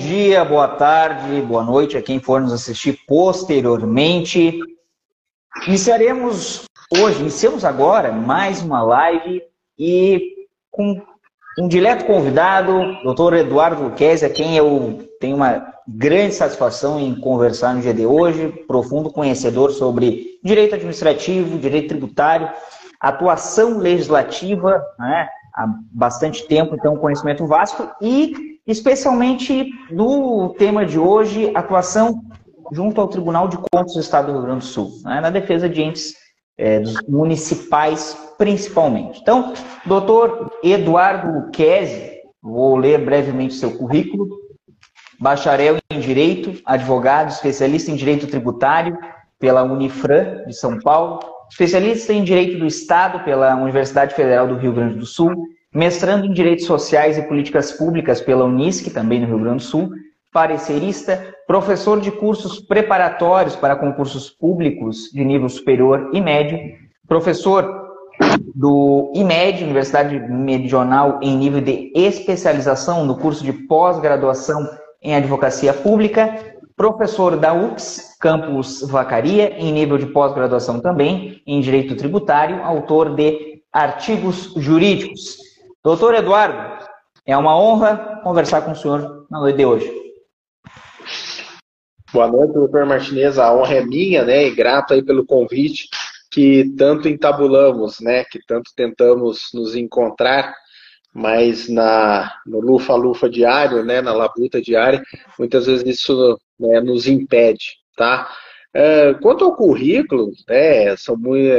dia, boa tarde, boa noite a quem for nos assistir posteriormente. Iniciaremos hoje, iniciamos agora mais uma live e com um direto convidado, doutor Eduardo Luquezzi, a quem eu tenho uma grande satisfação em conversar no dia de hoje, profundo conhecedor sobre direito administrativo, direito tributário, atuação legislativa, né, há bastante tempo, então conhecimento vasto e especialmente no tema de hoje, atuação junto ao Tribunal de Contas do Estado do Rio Grande do Sul, né, na defesa de entes é, municipais principalmente. Então, doutor Eduardo Luquezzi, vou ler brevemente seu currículo, bacharel em Direito, advogado, especialista em Direito Tributário pela Unifran de São Paulo, especialista em Direito do Estado pela Universidade Federal do Rio Grande do Sul, mestrando em Direitos Sociais e Políticas Públicas pela Unisc, também no Rio Grande do Sul, parecerista, professor de cursos preparatórios para concursos públicos de nível superior e médio, professor do IMED, Universidade Medional, em nível de especialização no curso de pós-graduação em Advocacia Pública, professor da UX, Campus Vacaria, em nível de pós-graduação também em Direito Tributário, autor de artigos jurídicos. Doutor Eduardo, é uma honra conversar com o senhor na noite de hoje. Boa noite, doutor Martinez. A honra é minha, né? E grato aí pelo convite que tanto entabulamos, né? Que tanto tentamos nos encontrar, mas na, no lufa-lufa diário, né? Na labuta diária, muitas vezes isso né, nos impede, tá? É, quanto ao currículo, né? São muito,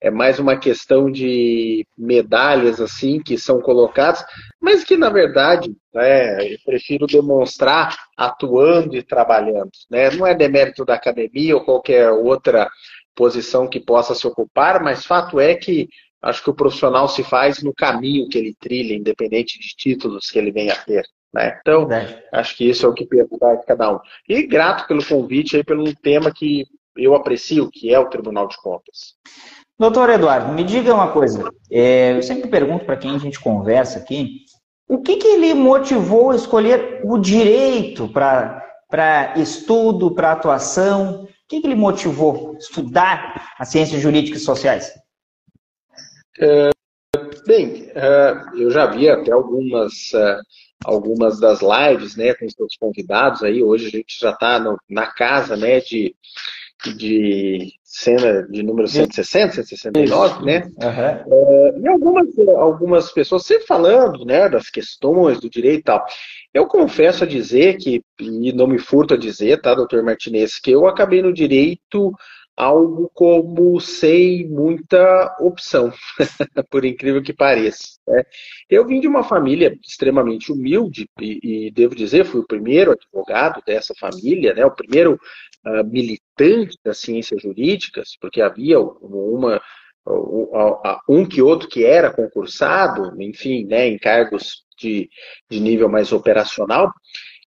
é, mais uma questão de medalhas assim que são colocadas, mas que na verdade né, eu prefiro demonstrar atuando e trabalhando. Né? Não é demérito da academia ou qualquer outra posição que possa se ocupar, mas fato é que acho que o profissional se faz no caminho que ele trilha, independente de títulos que ele venha a ter. Né? Então, é. acho que isso é o que perguntar de cada um. E grato pelo convite aí, pelo tema que eu aprecio, que é o Tribunal de Contas. Doutor Eduardo, me diga uma coisa. É, eu sempre pergunto para quem a gente conversa aqui, o que, que motivou a escolher o direito para estudo, para atuação? O que, que ele motivou a estudar as ciências jurídicas e sociais? É, bem, é, eu já vi até algumas, é, algumas das lives né, com os seus convidados aí. Hoje a gente já está na casa né, de, de cena de número 160, 169, né? Uhum. e algumas, algumas pessoas sempre falando né, das questões do direito e tal. Eu confesso a dizer que, e não me furto a dizer, tá, doutor Martinez, que eu acabei no direito algo como sem muita opção, por incrível que pareça. Né? Eu vim de uma família extremamente humilde e, e, devo dizer, fui o primeiro advogado dessa família, né? o primeiro uh, militante das ciências jurídicas, porque havia uma, um que outro que era concursado, enfim, né, em cargos de, de nível mais operacional.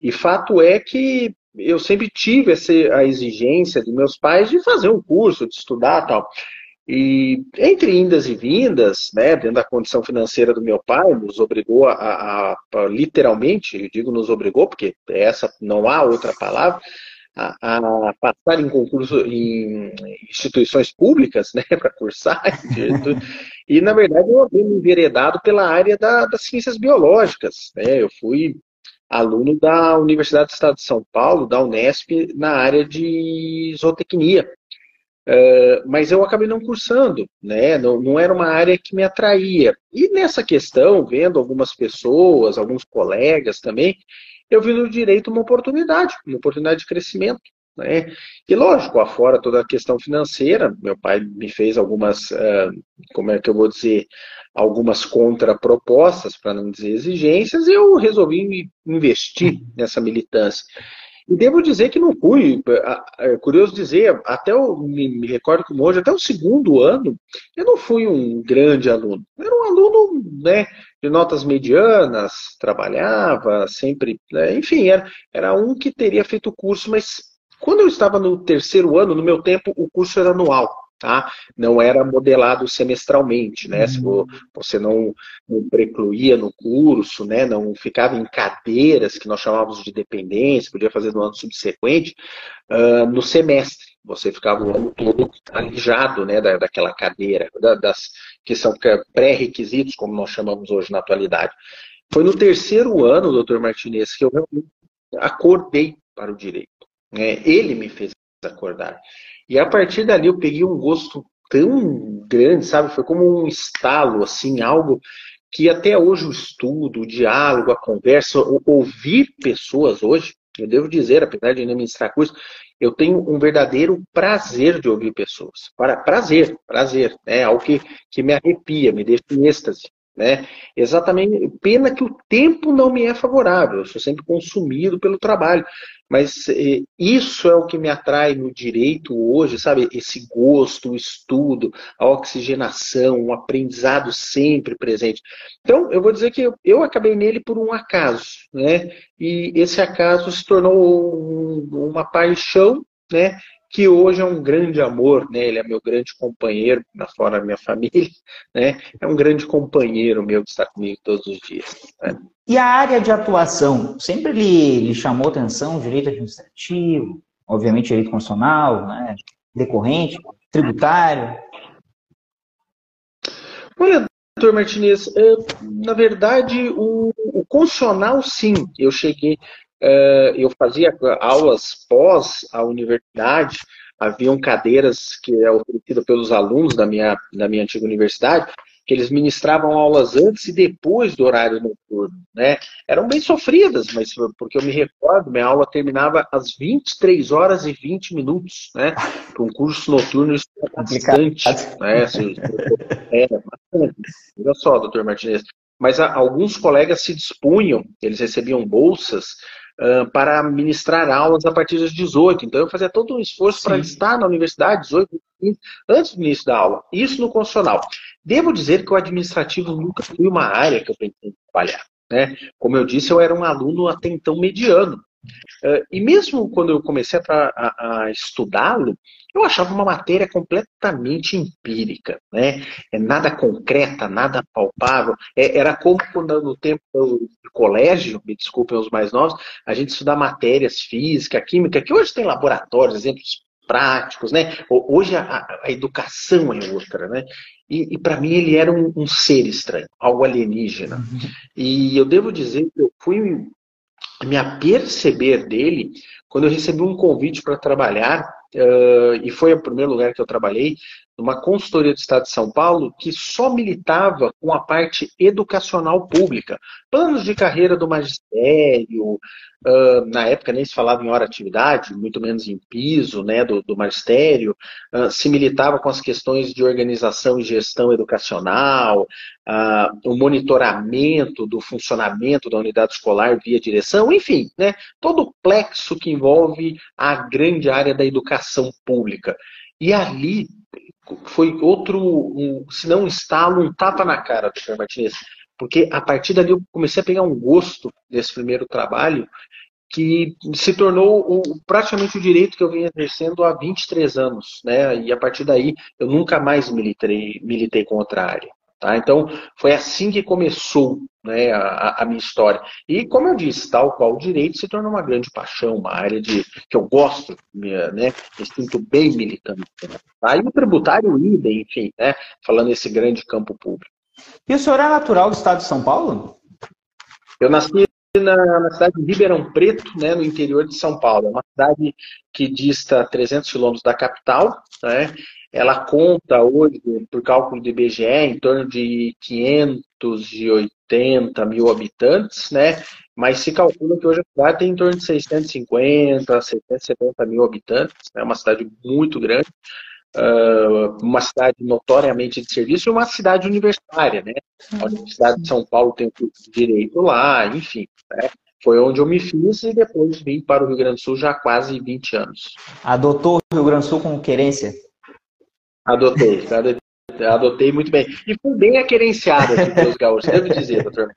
E fato é que eu sempre tive essa, a exigência de meus pais de fazer um curso, de estudar tal. E entre indas e vindas, né, dentro da condição financeira do meu pai, nos obrigou a, a, a literalmente, eu digo nos obrigou, porque essa não há outra palavra, a, a passar em concurso em instituições públicas, né, para cursar. e, na verdade, eu havia me enveredado pela área da, das ciências biológicas. Né? Eu fui aluno da Universidade do Estado de São Paulo, da Unesp, na área de zootecnia. Uh, mas eu acabei não cursando, né? Não, não, era uma área que me atraía. E nessa questão, vendo algumas pessoas, alguns colegas também, eu vi no direito uma oportunidade, uma oportunidade de crescimento. Né? E lógico, afora toda a questão financeira, meu pai me fez algumas, uh, como é que eu vou dizer, algumas contrapropostas, para não dizer exigências, e eu resolvi investir nessa militância. E devo dizer que não fui, é curioso dizer, até eu me, me recordo como hoje, até o segundo ano, eu não fui um grande aluno. Eu era um aluno né, de notas medianas, trabalhava sempre, né, enfim, era, era um que teria feito o curso, mas quando eu estava no terceiro ano, no meu tempo, o curso era anual tá? Não era modelado semestralmente, né? Se você não, não precluía no curso, né? Não ficava em cadeiras que nós chamávamos de dependência, podia fazer no ano subsequente, uh, no semestre. Você ficava o ano todo alijado né, da, daquela cadeira, da, das que são pré-requisitos, como nós chamamos hoje na atualidade. Foi no terceiro ano, doutor Martinez, que eu acordei para o direito. Né? Ele me fez acordar. E a partir dali eu peguei um gosto tão grande, sabe? Foi como um estalo, assim, algo que até hoje o estudo, o diálogo, a conversa, ouvir pessoas hoje, eu devo dizer, apesar de não ministrar curso, eu tenho um verdadeiro prazer de ouvir pessoas. Para, prazer, prazer, né? Algo que, que me arrepia, me deixa em êxtase. Né? Exatamente, pena que o tempo não me é favorável, eu sou sempre consumido pelo trabalho, mas eh, isso é o que me atrai no direito hoje, sabe? Esse gosto, o estudo, a oxigenação, o aprendizado sempre presente. Então, eu vou dizer que eu, eu acabei nele por um acaso, né? E esse acaso se tornou um, uma paixão, né? Que hoje é um grande amor, né? Ele é meu grande companheiro, na fora da minha família, né? É um grande companheiro meu que está comigo todos os dias. Né? E a área de atuação, sempre lhe, lhe chamou atenção direito administrativo, obviamente direito constitucional, né? decorrente, tributário? Olha, doutor Martinez, é, na verdade, o, o constitucional, sim. Eu cheguei, é, eu fazia aulas pós a universidade, haviam cadeiras que é oferecida pelos alunos da minha, da minha antiga universidade, que eles ministravam aulas antes e depois do horário noturno, né? Eram bem sofridas, mas porque eu me recordo, minha aula terminava às 23 horas e 20 minutos, né? Para um curso noturno isso é bastante, né? Assim, é, bastante. Olha só, doutor Martinez. Mas alguns colegas se dispunham, eles recebiam bolsas uh, para ministrar aulas a partir das 18. Então eu fazia todo um esforço para estar na universidade, 18, 15, antes do início da aula. Isso no constitucional. Devo dizer que o administrativo nunca foi uma área que eu pensei em trabalhar. Né? Como eu disse, eu era um aluno até então mediano. Uh, e mesmo quando eu comecei a, a, a estudá-lo, eu achava uma matéria completamente empírica, né? É nada concreta, nada palpável. É, era como quando no tempo do colégio, me desculpem os mais novos, a gente estudar matérias física, química, que hoje tem laboratórios, exemplos práticos, né? Hoje a, a educação é outra, né? E, e para mim ele era um, um, ser estranho, algo alienígena. Uhum. E eu devo dizer que eu fui me aperceber dele quando eu recebi um convite para trabalhar, uh, e foi o primeiro lugar que eu trabalhei, numa consultoria do Estado de São Paulo, que só militava com a parte educacional pública. Planos de carreira do magistério, uh, na época nem se falava em hora atividade, muito menos em piso né, do, do magistério, uh, se militava com as questões de organização e gestão educacional, o monitoramento do funcionamento da unidade escolar via direção, enfim, né, todo o plexo que envolve a grande área da educação pública. E ali foi outro, um, se não um estalo, um tapa na cara do Sr. Martinez. Porque a partir dali eu comecei a pegar um gosto desse primeiro trabalho que se tornou o, praticamente o direito que eu venho exercendo há 23 anos. Né? E a partir daí eu nunca mais militei, militei com área. Tá? Então, foi assim que começou né, a, a, minha história. E, como eu disse, tal qual o direito se tornou uma grande paixão, uma área de, que eu gosto, né, me sinto bem militante. Tá? E o tributário, idem, enfim, né, falando nesse grande campo público. E o senhor é natural do estado de São Paulo? Eu nasci na, na, cidade de Ribeirão Preto, né, no interior de São Paulo. É uma cidade que dista 300 quilômetros da capital, né, ela conta hoje, por cálculo do IBGE, em torno de 580 mil habitantes, né? Mas se calcula que hoje a cidade tem em torno de 650, 670 mil habitantes, é né? uma cidade muito grande, uma cidade notoriamente de serviço e uma cidade universitária, né? A Universidade de São Paulo tem o curso de Direito lá, enfim. Né? Foi onde eu me fiz e depois vim para o Rio Grande do Sul já há quase 20 anos. Adotou o Rio Grande do Sul como querência? Adotei, adotei muito bem. E fui bem aquerenciado aqui pelos gaúchos, devo dizer, doutor.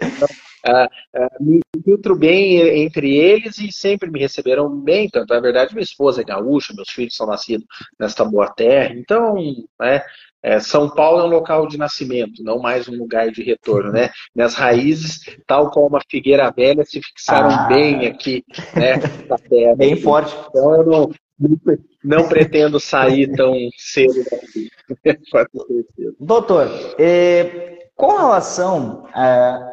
Então, uh, uh, me filtro bem entre eles e sempre me receberam bem. Tanto, na verdade, minha esposa é gaúcha, meus filhos são nascidos nesta boa terra. Então, né, é, São Paulo é um local de nascimento, não mais um lugar de retorno, né? Minhas raízes, tal como a figueira velha, se fixaram ah. bem aqui, né? Na terra. Bem forte. Então, eu não, não pretendo sair tão cedo. Doutor, eh, com relação a,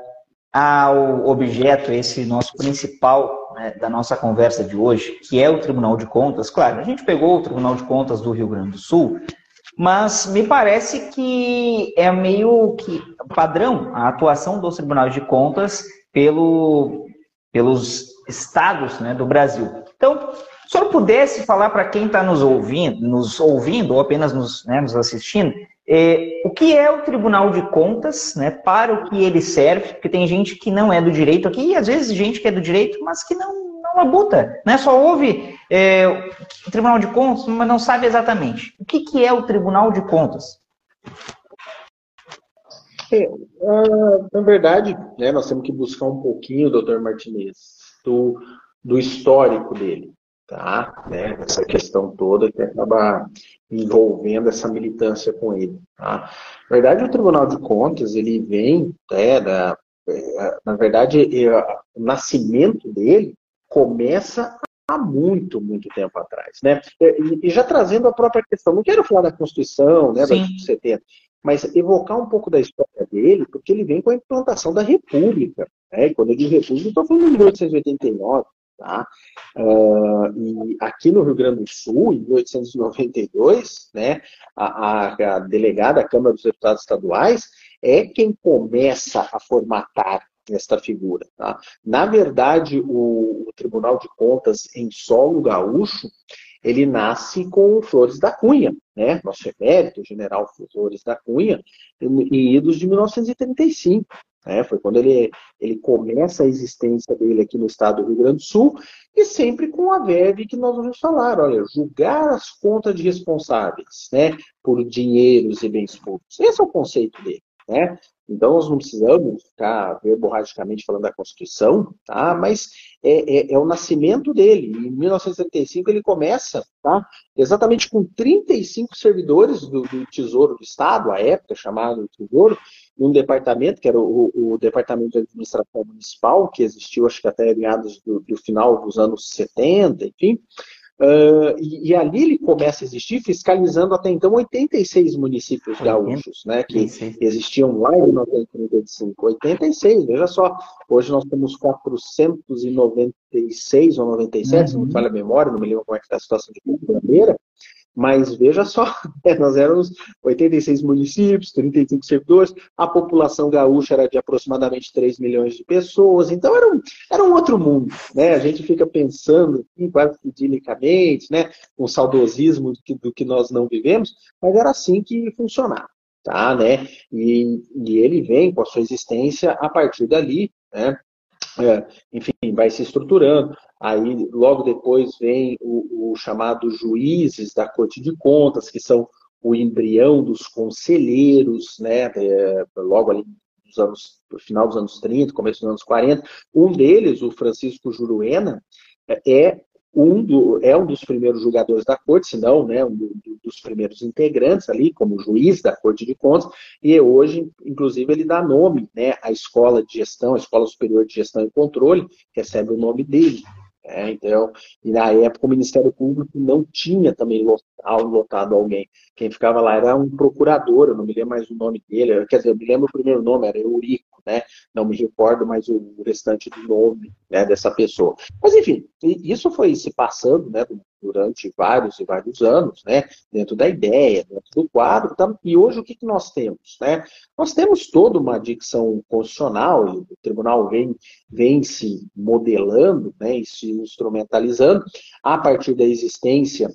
ao objeto, esse nosso principal né, da nossa conversa de hoje, que é o Tribunal de Contas, claro, a gente pegou o Tribunal de Contas do Rio Grande do Sul, mas me parece que é meio que padrão a atuação dos tribunais de contas pelo, pelos estados né, do Brasil. Então, se eu pudesse falar para quem está nos ouvindo, nos ouvindo ou apenas nos, né, nos assistindo, é, o que é o Tribunal de Contas, né, para o que ele serve, porque tem gente que não é do direito aqui, e às vezes gente que é do direito, mas que não, não labuta, né, só ouve é, o Tribunal de Contas, mas não sabe exatamente. O que, que é o Tribunal de Contas? É, uh, na verdade, né, nós temos que buscar um pouquinho, doutor Martinez, do, do histórico dele tá? Né? Essa questão toda que acaba envolvendo essa militância com ele, tá? Na verdade, o Tribunal de Contas, ele vem, né, da, é, na verdade, o nascimento dele começa há muito, muito tempo atrás, né? E, já trazendo a própria questão, não quero falar da Constituição, né, Sim. da 70, mas evocar um pouco da história dele, porque ele vem com a implantação da República. Né? Quando eu digo República, estou falando de 1889, Tá? Uh, e aqui no Rio Grande do Sul, em 1892, né, a, a, delegada da Câmara dos Deputados Estaduais é quem começa a formatar esta figura. Tá? Na verdade, o, o, Tribunal de Contas em solo gaúcho, ele nasce com Flores da Cunha, né? nosso emérito, general Flores da Cunha, em idos de 1935. Né? Foi quando ele, ele começa a existência dele aqui no estado do Rio Grande do Sul, e sempre com a verve que nós vamos falar, olha, julgar as contas de responsáveis, né, por dinheiros e bens públicos. Esse é o conceito dele, né? Então, nós não precisamos ficar verborragicamente falando da Constituição, tá? mas é, é, é, o nascimento dele. Em 1975, ele começa tá? exatamente com 35 servidores do, do Tesouro do Estado, à época chamado Tesouro, um departamento, que era o, o, Departamento de Administração Municipal, que existiu acho que até meados do, do final dos anos 70, enfim. Uh, e, e, ali ele começa a existir fiscalizando até então 86 municípios gaúchos, né, que existiam lá em 1935. 86, veja só, hoje nós temos 496 ou 97, uhum. se não me falha a memória, não me lembro como é que está a situação de Bandeira, mas veja só, nós éramos 86 municípios, 35 servidores, a população gaúcha era de aproximadamente 3 milhões de pessoas, então era um, era um outro mundo. Né? A gente fica pensando, quase idilicamente, né? com saudosismo do que, do que nós não vivemos, mas era assim que funcionava. Tá, né? E, e ele vem com a sua existência a partir dali, né? É, enfim, vai se estruturando. Aí, logo depois, vem o, o, chamado juízes da Corte de Contas, que são o embrião dos conselheiros, né, é, logo ali nos anos, no final dos anos 30, começo dos anos 40. Um deles, o Francisco Juruena, é um do, é um dos primeiros julgadores da corte, se não né, um do, dos primeiros integrantes ali, como juiz da Corte de Contas, e hoje, inclusive, ele dá nome né, à Escola de Gestão, a Escola Superior de Gestão e Controle, recebe o nome dele. É, então, e na época o Ministério Público não tinha também lotado alguém. Quem ficava lá era um procurador, eu não me lembro mais o nome dele, quer dizer, eu me lembro o primeiro nome, era Eurico, né? Não me recordo mais o restante do nome né, dessa pessoa. Mas enfim, isso foi se passando né, durante vários e vários anos, né? Dentro da ideia, dentro do quadro, tá? e hoje o que, que nós temos? Né? Nós temos toda uma dicção constitucional, e o tribunal vem, vem se modelando né, e se instrumentalizando a partir da existência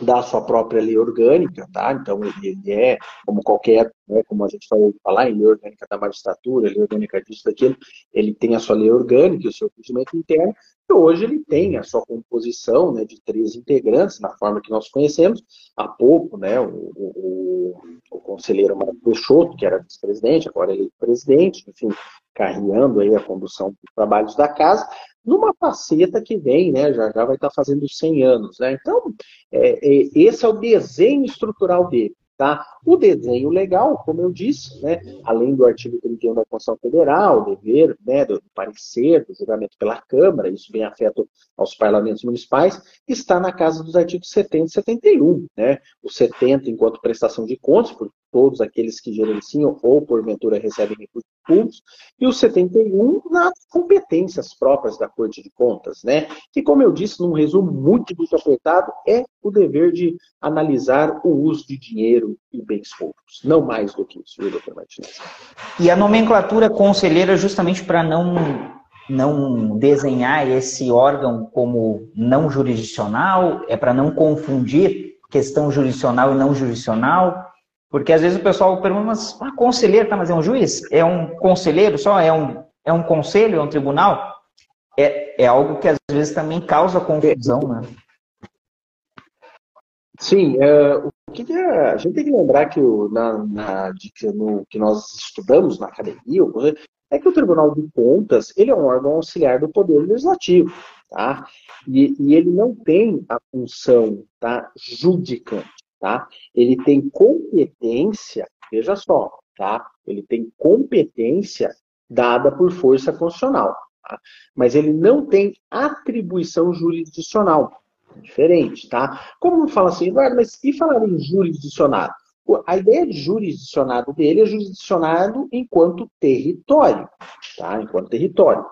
da sua própria lei orgânica, tá? Então ele, é como qualquer, né, como a gente falou falar em lei orgânica da magistratura, lei orgânica disso daquilo, ele tem a sua lei orgânica, o seu regimento interno, e hoje ele tem a sua composição, né, de três integrantes na forma que nós conhecemos. Há pouco, né, o, o, o conselheiro Marco Peixoto, que era vice-presidente, agora ele é presidente, enfim, carreando aí a condução dos trabalhos da casa, numa faceta que vem, né, já, já vai estar fazendo 100 anos. Né? Então, é, é, esse é o desenho estrutural dele. Tá? O desenho legal, como eu disse, né, além do artigo 31 da Constituição Federal, o dever né, do parecer, do julgamento pela Câmara, isso bem afeto aos parlamentos municipais, está na casa dos artigos 70 e 71. Né? O 70 enquanto prestação de contas, por todos aqueles que gerenciam ou porventura recebem recursos públicos, e o 71 nas competências próprias da Corte de Contas, né? Que, como eu disse, num resumo muito, muito apertado, é o dever de analisar o uso de dinheiro e bens públicos. Não mais do que isso, viu, doutor Martins? E a nomenclatura conselheira, justamente para não não desenhar esse órgão como não jurisdicional, é para não confundir questão jurisdicional e não jurisdicional, porque às vezes o pessoal pergunta, mas ah, conselheiro, tá, mas é um juiz? É um conselheiro só? É um, é um conselho? É um tribunal? É, é algo que às vezes também causa confusão, né? Sim, é, o que é, a gente tem que lembrar que o, na, na que, no, que nós estudamos na academia é que o Tribunal de Contas ele é um órgão auxiliar do Poder Legislativo, tá? E, e ele não tem a função tá, judicante tá? Ele tem competência, veja só, tá? Ele tem competência dada por força constitucional, tá? Mas ele não tem atribuição jurisdicional. Diferente, tá? Como fala assim, Eduardo, mas e falar em jurisdicionado? A ideia de jurisdicionado dele é jurisdicionado enquanto território, tá? Enquanto território.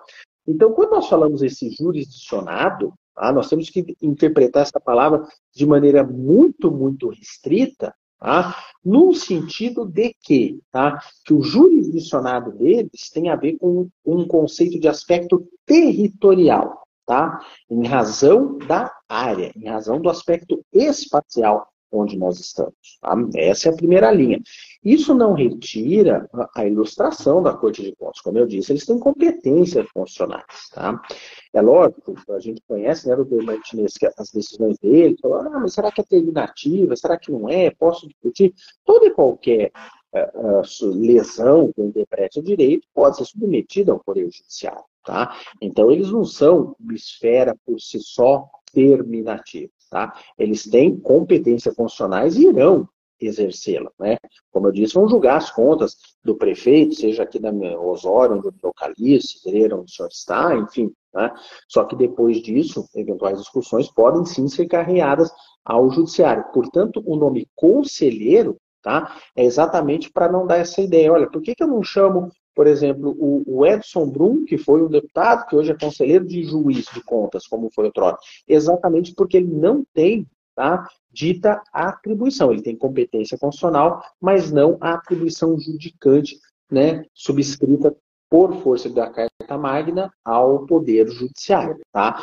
Então, quando nós falamos esse jurisdicionado, Tá? Nós temos que interpretar essa palavra de maneira muito, muito restrita, tá? no sentido de que, tá? que o jurisdicionado deles tem a ver com um conceito de aspecto territorial, tá? em razão da área, em razão do aspecto espacial onde nós estamos. Tá? Essa é a primeira linha. Isso não retira a ilustração da Corte de Contas. Como eu disse, eles têm competências constitucionais. Tá? É lógico, a gente conhece, né, doutor Martinez, as decisões dele, ah, mas será que é terminativa? Será que não é? Posso discutir? Toda e qualquer uh, uh, lesão que interprete o direito pode ser submetida ao Poder Judiciário. Tá? Então, eles não são uma esfera por si só terminativa. Tá? Eles têm competência constitucionais e irão exercê-la. Né? Como eu disse, vão julgar as contas do prefeito, seja aqui da Osório, onde eu localizo, onde o senhor está, enfim. Né? Só que depois disso, eventuais discussões podem sim ser carreadas ao judiciário. Portanto, o nome conselheiro tá, é exatamente para não dar essa ideia. Olha, por que, que eu não chamo, por exemplo, o, Edson Brum, que foi um deputado, que hoje é conselheiro de juiz de contas, como foi o Trono? Exatamente porque ele não tem tá? dita atribuição. Ele tem competência constitucional, mas não a atribuição judicante, né, subscrita por força da Carta Magna ao Poder Judiciário. Tá?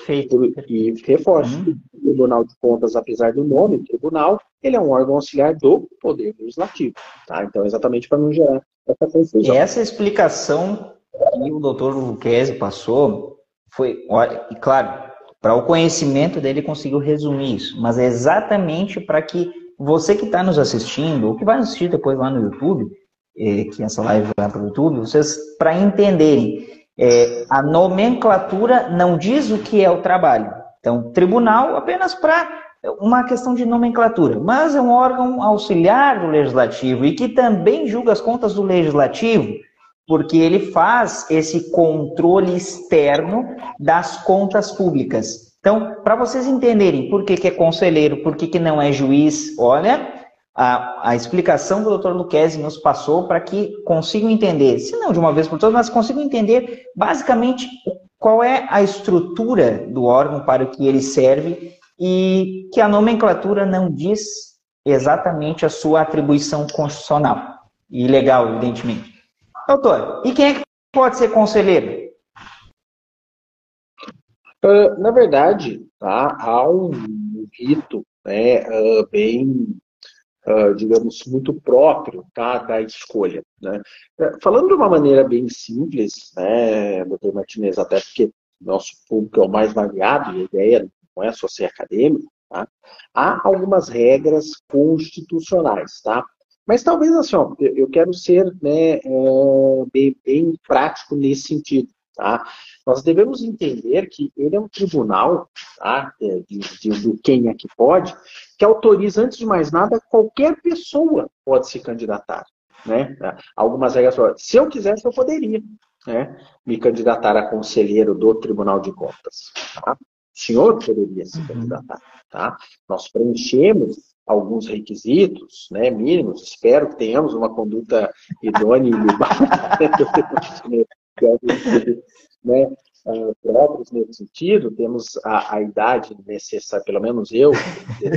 E reforço, uhum. o Tribunal de Contas, apesar do nome, tribunal, ele é um órgão auxiliar do Poder Legislativo. Tá? Então, exatamente para não gerar essa confusão. Essa explicação que o doutor Luquezzi passou foi, olha, e claro, para o conhecimento dele, conseguiu resumir isso. Mas é exatamente para que você que está nos assistindo, ou que vai assistir depois lá no YouTube, é, que essa live vai para o YouTube, vocês, para entenderem, é, a nomenclatura não diz o que é o trabalho. Então, tribunal apenas para uma questão de nomenclatura, mas é um órgão auxiliar do legislativo e que também julga as contas do legislativo porque ele faz esse controle externo das contas públicas. Então, para vocês entenderem por que, que é conselheiro, por que, que não é juiz, olha, a, a explicação do Dr. Luquezzi nos passou para que consigam entender, se não de uma vez por todas, mas consigam entender basicamente qual é a estrutura do órgão para o que ele serve e que a nomenclatura não diz exatamente a sua atribuição constitucional e legal, evidentemente. Doutor, e quem é que pode ser conselheiro? Uh, na verdade, tá, há um rito né, uh, bem, uh, digamos, muito próprio tá, da escolha. Né? Falando de uma maneira bem simples, né, doutor Martinez, até porque nosso público é o mais variado, a ideia não é só ser acadêmico, tá? há algumas regras constitucionais, tá? Mas talvez assim, ó, eu quero ser né, é, bem, bem prático nesse sentido. Tá? Nós devemos entender que ele é um tribunal, tá? É, de, de, do quem é que pode, que autoriza, antes de mais nada, qualquer pessoa pode se candidatar. Né? Algumas regras se eu quisesse, eu poderia né, me candidatar a conselheiro do Tribunal de Contas. Tá? O senhor poderia se uhum. candidatar. Tá? Nós preenchemos alguns requisitos né, mínimos, espero que tenhamos uma conduta idônea e né, uh, próprios nesse sentido, temos a, a, idade necessária, pelo menos eu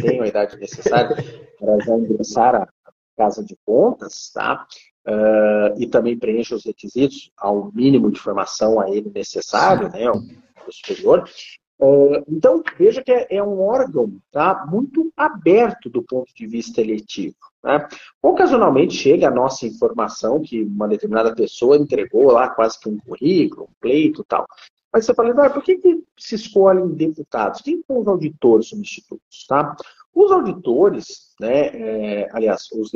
tenho a idade necessária para já ingressar à casa de contas, tá? Uh, e também preenche os requisitos ao mínimo de formação a ele necessário, né, o superior. Uh, então, veja que é, é, um órgão tá, muito aberto do ponto de vista eletivo. Né? Ocasionalmente chega a nossa informação que uma determinada pessoa entregou lá quase que um currículo, um pleito tal. Mas você fala, por que, que se escolhem deputados? Quem são os auditores substitutos? Tá? Os auditores, né, é, aliás, os,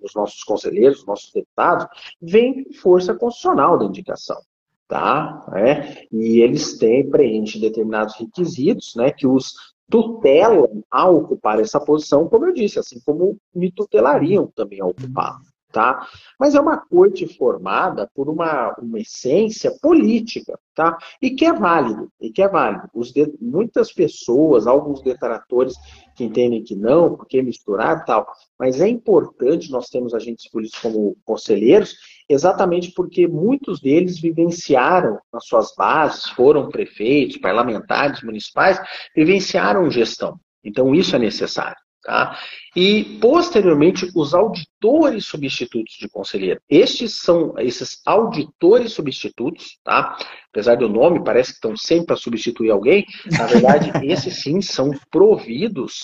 os nossos conselheiros, os nossos deputados, vêm com força constitucional da indicação tá? É, e eles têm, preenchem determinados requisitos, né, que os tutelam a ocupar essa posição, como eu disse, assim como me tutelariam também a ocupá-la tá? Mas é uma corte formada por uma, uma essência política, tá? E que é válido, e que é válido. Os de, muitas pessoas, alguns detratores que entendem que não, porque misturar tal, mas é importante nós temos agentes políticos como conselheiros, exatamente porque muitos deles vivenciaram nas suas bases, foram prefeitos, parlamentares municipais, vivenciaram gestão. Então isso é necessário. Tá? E, posteriormente, os auditores substitutos de conselheiro. Estes são esses auditores substitutos, tá? apesar do nome, parece que estão sempre para substituir alguém. Na verdade, esses sim são providos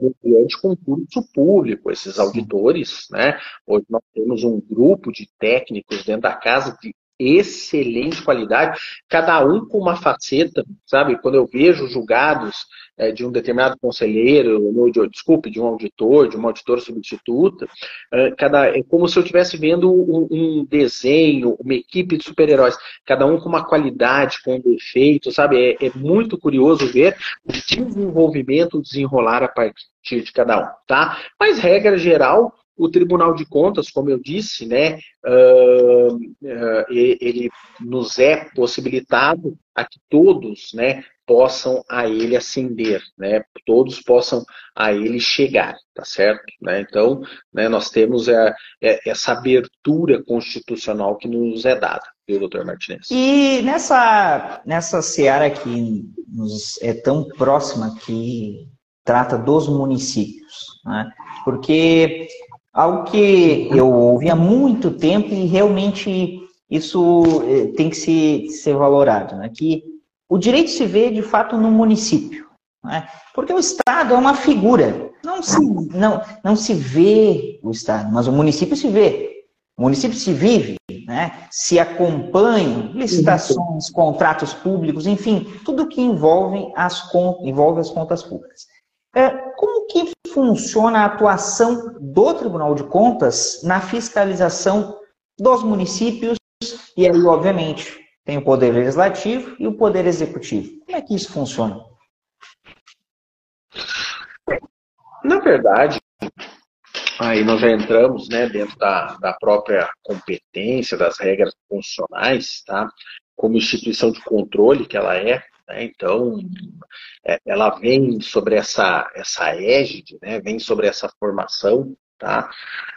mediante concurso público, esses auditores, né? Hoje nós temos um grupo de técnicos dentro da casa de excelente qualidade, cada um com uma faceta, sabe? Quando eu vejo julgados é, de um determinado conselheiro, no, de, desculpe, de um auditor, de uma auditora substituta, é, cada, é como se eu estivesse vendo um, um, desenho, uma equipe de super-heróis, cada um com uma qualidade, com um defeito, sabe? É, é muito curioso ver o desenvolvimento, desenrolar a partir de cada um, tá? Mas, regra geral, o Tribunal de Contas, como eu disse, né, uh, uh, ele nos é possibilitado a que todos né, possam a ele ascender, né, todos possam a ele chegar, tá certo? Né? Então, né, nós temos é, é, essa abertura constitucional que nos é dada, viu, doutor Martinez? E nessa, nessa seara que nos é tão próxima que trata dos municípios, né? porque Algo que eu ouvi há muito tempo e realmente isso eh, tem que ser, ser valorado, né? que o direito se vê de fato no município. Né? Porque o Estado é uma figura, não se, não, não se vê o Estado, mas o município se vê. O município se vive, né? se acompanha licitações, contratos públicos, enfim, tudo que envolve as, envolve as contas públicas. É, como funciona a atuação do Tribunal de Contas na fiscalização dos municípios? E aí, obviamente, tem o Poder Legislativo e o Poder Executivo. Como é que isso funciona? Na verdade, aí nós já entramos né, dentro da, da própria competência, das regras funcionais, tá? como instituição de controle que ela é, né? Então, é, ela vem sobre essa, essa égide, né? vem sobre essa formação, tá?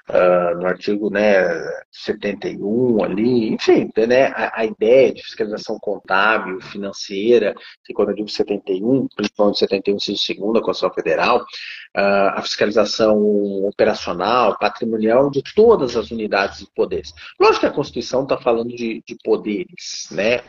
Uh, no artigo né, 71 ali, enfim, né, a, a, ideia de fiscalização contábil, financeira, que quando eu digo 71, principalmente 71, inciso segunda, Constituição Federal, uh, a fiscalização operacional, patrimonial de todas as unidades e poderes. Lógico que a Constituição está falando de, de, poderes, né?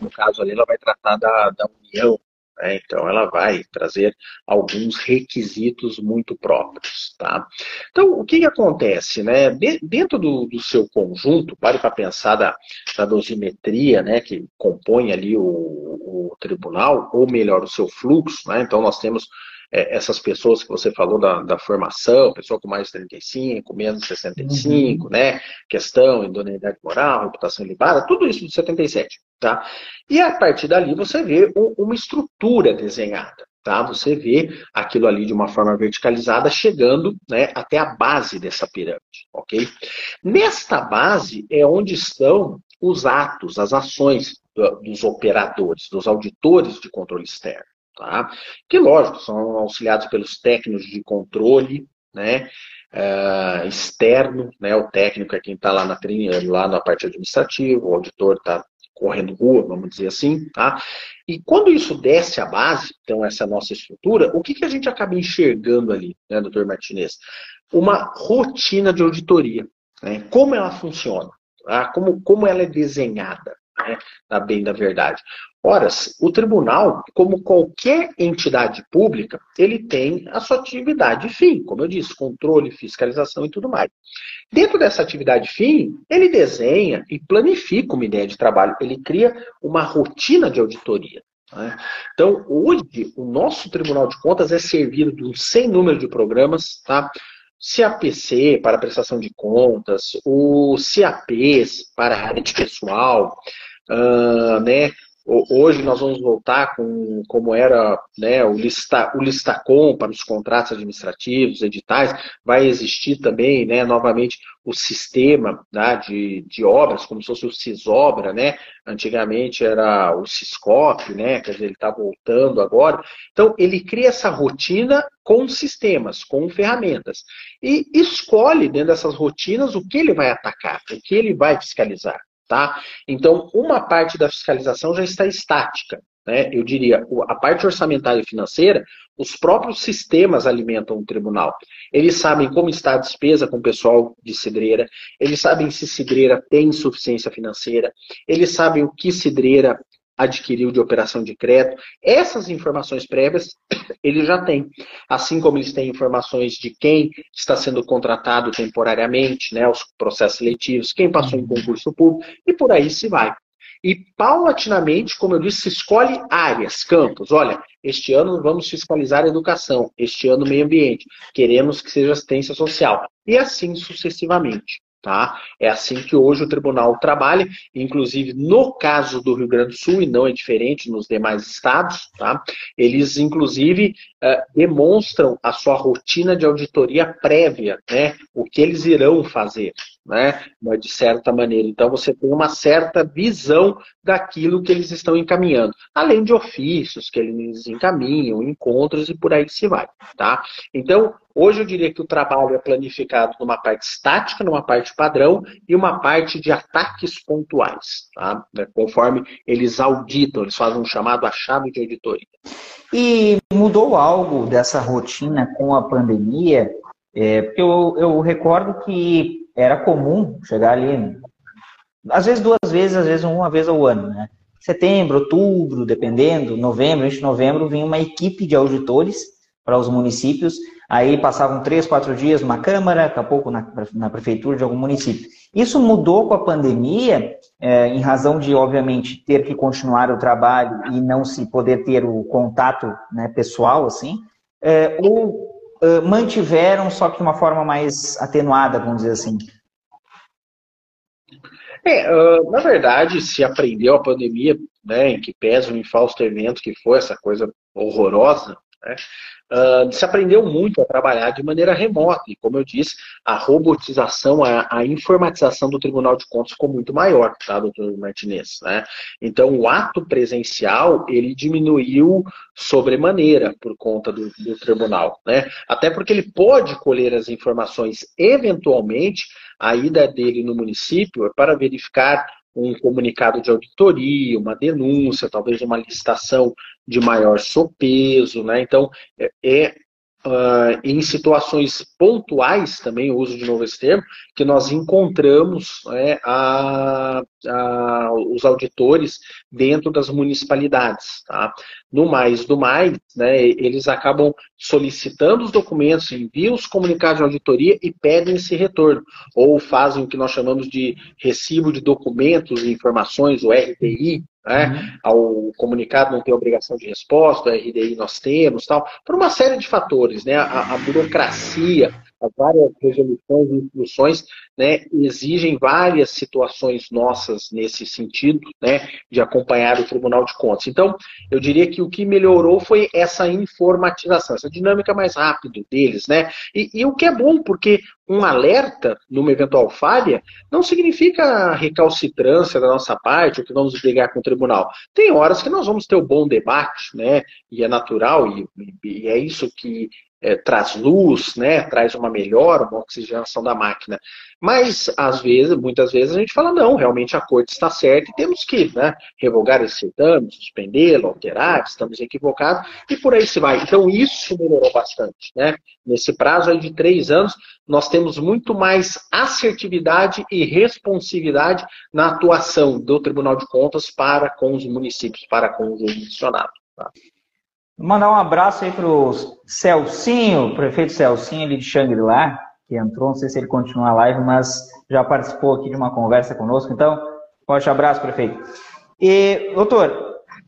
No caso ali, ela vai tratar da, da União, Né? Então, ela vai trazer alguns requisitos muito próprios. Tá? Então, o que, que acontece? Né? dentro do, do, seu conjunto, pare para pensar da, da dosimetria né, que compõe ali o, o tribunal, ou melhor, o seu fluxo. Né? Então, nós temos é, essas pessoas que você falou da, da, formação, pessoa com mais de 35, menos de 65, uhum. né? Questão, idoneidade moral, reputação ilibada, tudo isso de 77, tá? E a partir dali você vê uma estrutura desenhada. Tá? Você vê aquilo ali de uma forma verticalizada chegando né, até a base dessa pirâmide, ok? Nesta base é onde estão os atos, as ações dos operadores, dos auditores de controle externo. Tá? Que, lógico, são auxiliados pelos técnicos de controle, né? Uh, externo, né? O técnico é quem está lá na lá na parte administrativa, o auditor está correndo rua, vamos dizer assim, tá? E quando isso desce a base, então essa nossa estrutura, o que, que a gente acaba enxergando ali, né, doutor Martinez? Uma rotina de auditoria, né? Como ela funciona, tá? como, como ela é desenhada, né? Bem da verdade. Ora, o tribunal, como qualquer entidade pública, ele tem a sua atividade fim, como eu disse, controle, fiscalização e tudo mais. Dentro dessa atividade fim, ele desenha e planifica uma ideia de trabalho, ele cria uma rotina de auditoria. Né? Então, hoje, o nosso Tribunal de Contas é servido de um sem número de programas, tá? CAPC para prestação de contas, o CAPs para área de pessoal, uh, né? Hoje nós vamos voltar com como era né, o, lista, o Listacom para os contratos administrativos, editais. Vai existir também, né, novamente, o sistema né, de, de obras, como se fosse o CISOBRA, né? Antigamente era o Ciscop, né? Quer dizer, ele está voltando agora. Então, ele cria essa rotina com sistemas, com ferramentas. E escolhe dentro dessas rotinas o que ele vai atacar, o que ele vai fiscalizar. Tá? Então, uma parte da fiscalização já está estática. Né? Eu diria, a parte orçamentária e financeira, os próprios sistemas alimentam o tribunal. Eles sabem como está a despesa com o pessoal de cidreira, eles sabem se cidreira tem suficiência financeira, eles sabem o que cidreira adquiriu de operação de crédito. Essas informações prévias ele já tem. Assim como eles têm informações de quem está sendo contratado temporariamente, né, os processos seletivos, quem passou em concurso público, e por aí se vai. E paulatinamente, como eu disse, se escolhe áreas, campos. Olha, este ano vamos fiscalizar a educação, este ano meio ambiente, queremos que seja assistência social. E assim sucessivamente. Tá? É assim que hoje o tribunal trabalha, inclusive no caso do Rio Grande do Sul, e não é diferente nos demais estados, tá? eles inclusive uh, demonstram a sua rotina de auditoria prévia, né? o que eles irão fazer né? de certa maneira. Então você tem uma certa visão daquilo que eles estão encaminhando, além de ofícios que eles encaminham, encontros e por aí se vai, tá? Então hoje eu diria que o trabalho é planificado numa parte estática, numa parte padrão e uma parte de ataques pontuais, tá? Conforme eles auditam, eles fazem um chamado achado de auditoria. E mudou algo dessa rotina com a pandemia? É, porque eu, eu recordo que era comum chegar ali, às vezes duas vezes, às vezes uma vez ao ano, né? Setembro, outubro, dependendo, novembro, de novembro, vinha uma equipe de auditores para os municípios, aí passavam três, quatro dias numa Câmara, daqui a pouco na, na prefeitura de algum município. Isso mudou com a pandemia, é, em razão de, obviamente, ter que continuar o trabalho e não se poder ter o contato né, pessoal, assim, é, ou mantiveram, só que de uma forma mais atenuada, vamos dizer assim? É, uh, na verdade, se aprendeu a pandemia, né, em que pesa o infausto evento que foi essa coisa horrorosa, né, Uh, se aprendeu muito a trabalhar de maneira remota. E, como eu disse, a robotização, a, a, informatização do Tribunal de Contas ficou muito maior, tá, doutor Martinez? Né? Então, o ato presencial, ele diminuiu sobremaneira por conta do, do tribunal. Né? Até porque ele pode colher as informações, eventualmente, a ida dele no município é para verificar um comunicado de auditoria, uma denúncia, talvez uma licitação de maior sopeso, né? Então, é, é uh, em situações pontuais, também uso de novo esse termo, que nós encontramos né, a, a, os auditores dentro das municipalidades. Tá? No mais do mais, né, eles acabam solicitando os documentos, enviam os comunicados de auditoria e pedem esse retorno. Ou fazem o que nós chamamos de recibo de documentos e informações, o RDI, né? Uhum. Ao comunicado não ter obrigação de resposta, a RDI nós temos, tal, por uma série de fatores, né? A, a burocracia, várias resoluções e instruções né, exigem várias situações nossas nesse sentido, né, de acompanhar o Tribunal de Contas. Então, eu diria que o que melhorou foi essa informatização, essa dinâmica mais rápida deles, né? E, e o que é bom, porque um alerta numa eventual falha não significa recalcitrância da nossa parte, ou que vamos brigar com o tribunal. Tem horas que nós vamos ter o um bom debate, né? E é natural, e, e é isso que é, traz luz, né, traz uma melhora, uma oxigenação da máquina. Mas, às vezes, muitas vezes, a gente fala, não, realmente a corte está certa e temos que né, revogar esse certame, suspendê-lo, alterar, estamos equivocados, e por aí se vai. Então, isso melhorou bastante. Né? Nesse prazo de três anos, nós temos muito mais assertividade e responsividade na atuação do Tribunal de Contas para com os municípios, para com os jurisdicionados. Tá? Mandar um abraço aí para o Celcinho, prefeito Celcinho ali de Xangri-Lá, que entrou, não sei se ele continua a live, mas já participou aqui de uma conversa conosco. Então, forte abraço, prefeito. E, doutor,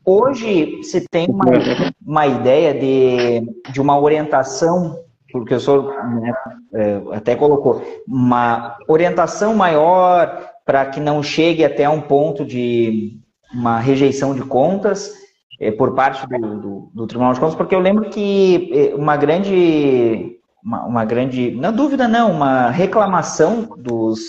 hoje se tem uma, uma ideia de, de uma orientação, porque o senhor né, é, até colocou, uma orientação maior para que não chegue até um ponto de uma rejeição de contas por parte do, do, do, Tribunal de Contas, porque eu lembro que é, uma grande, uma, uma, grande, na dúvida não, uma reclamação dos,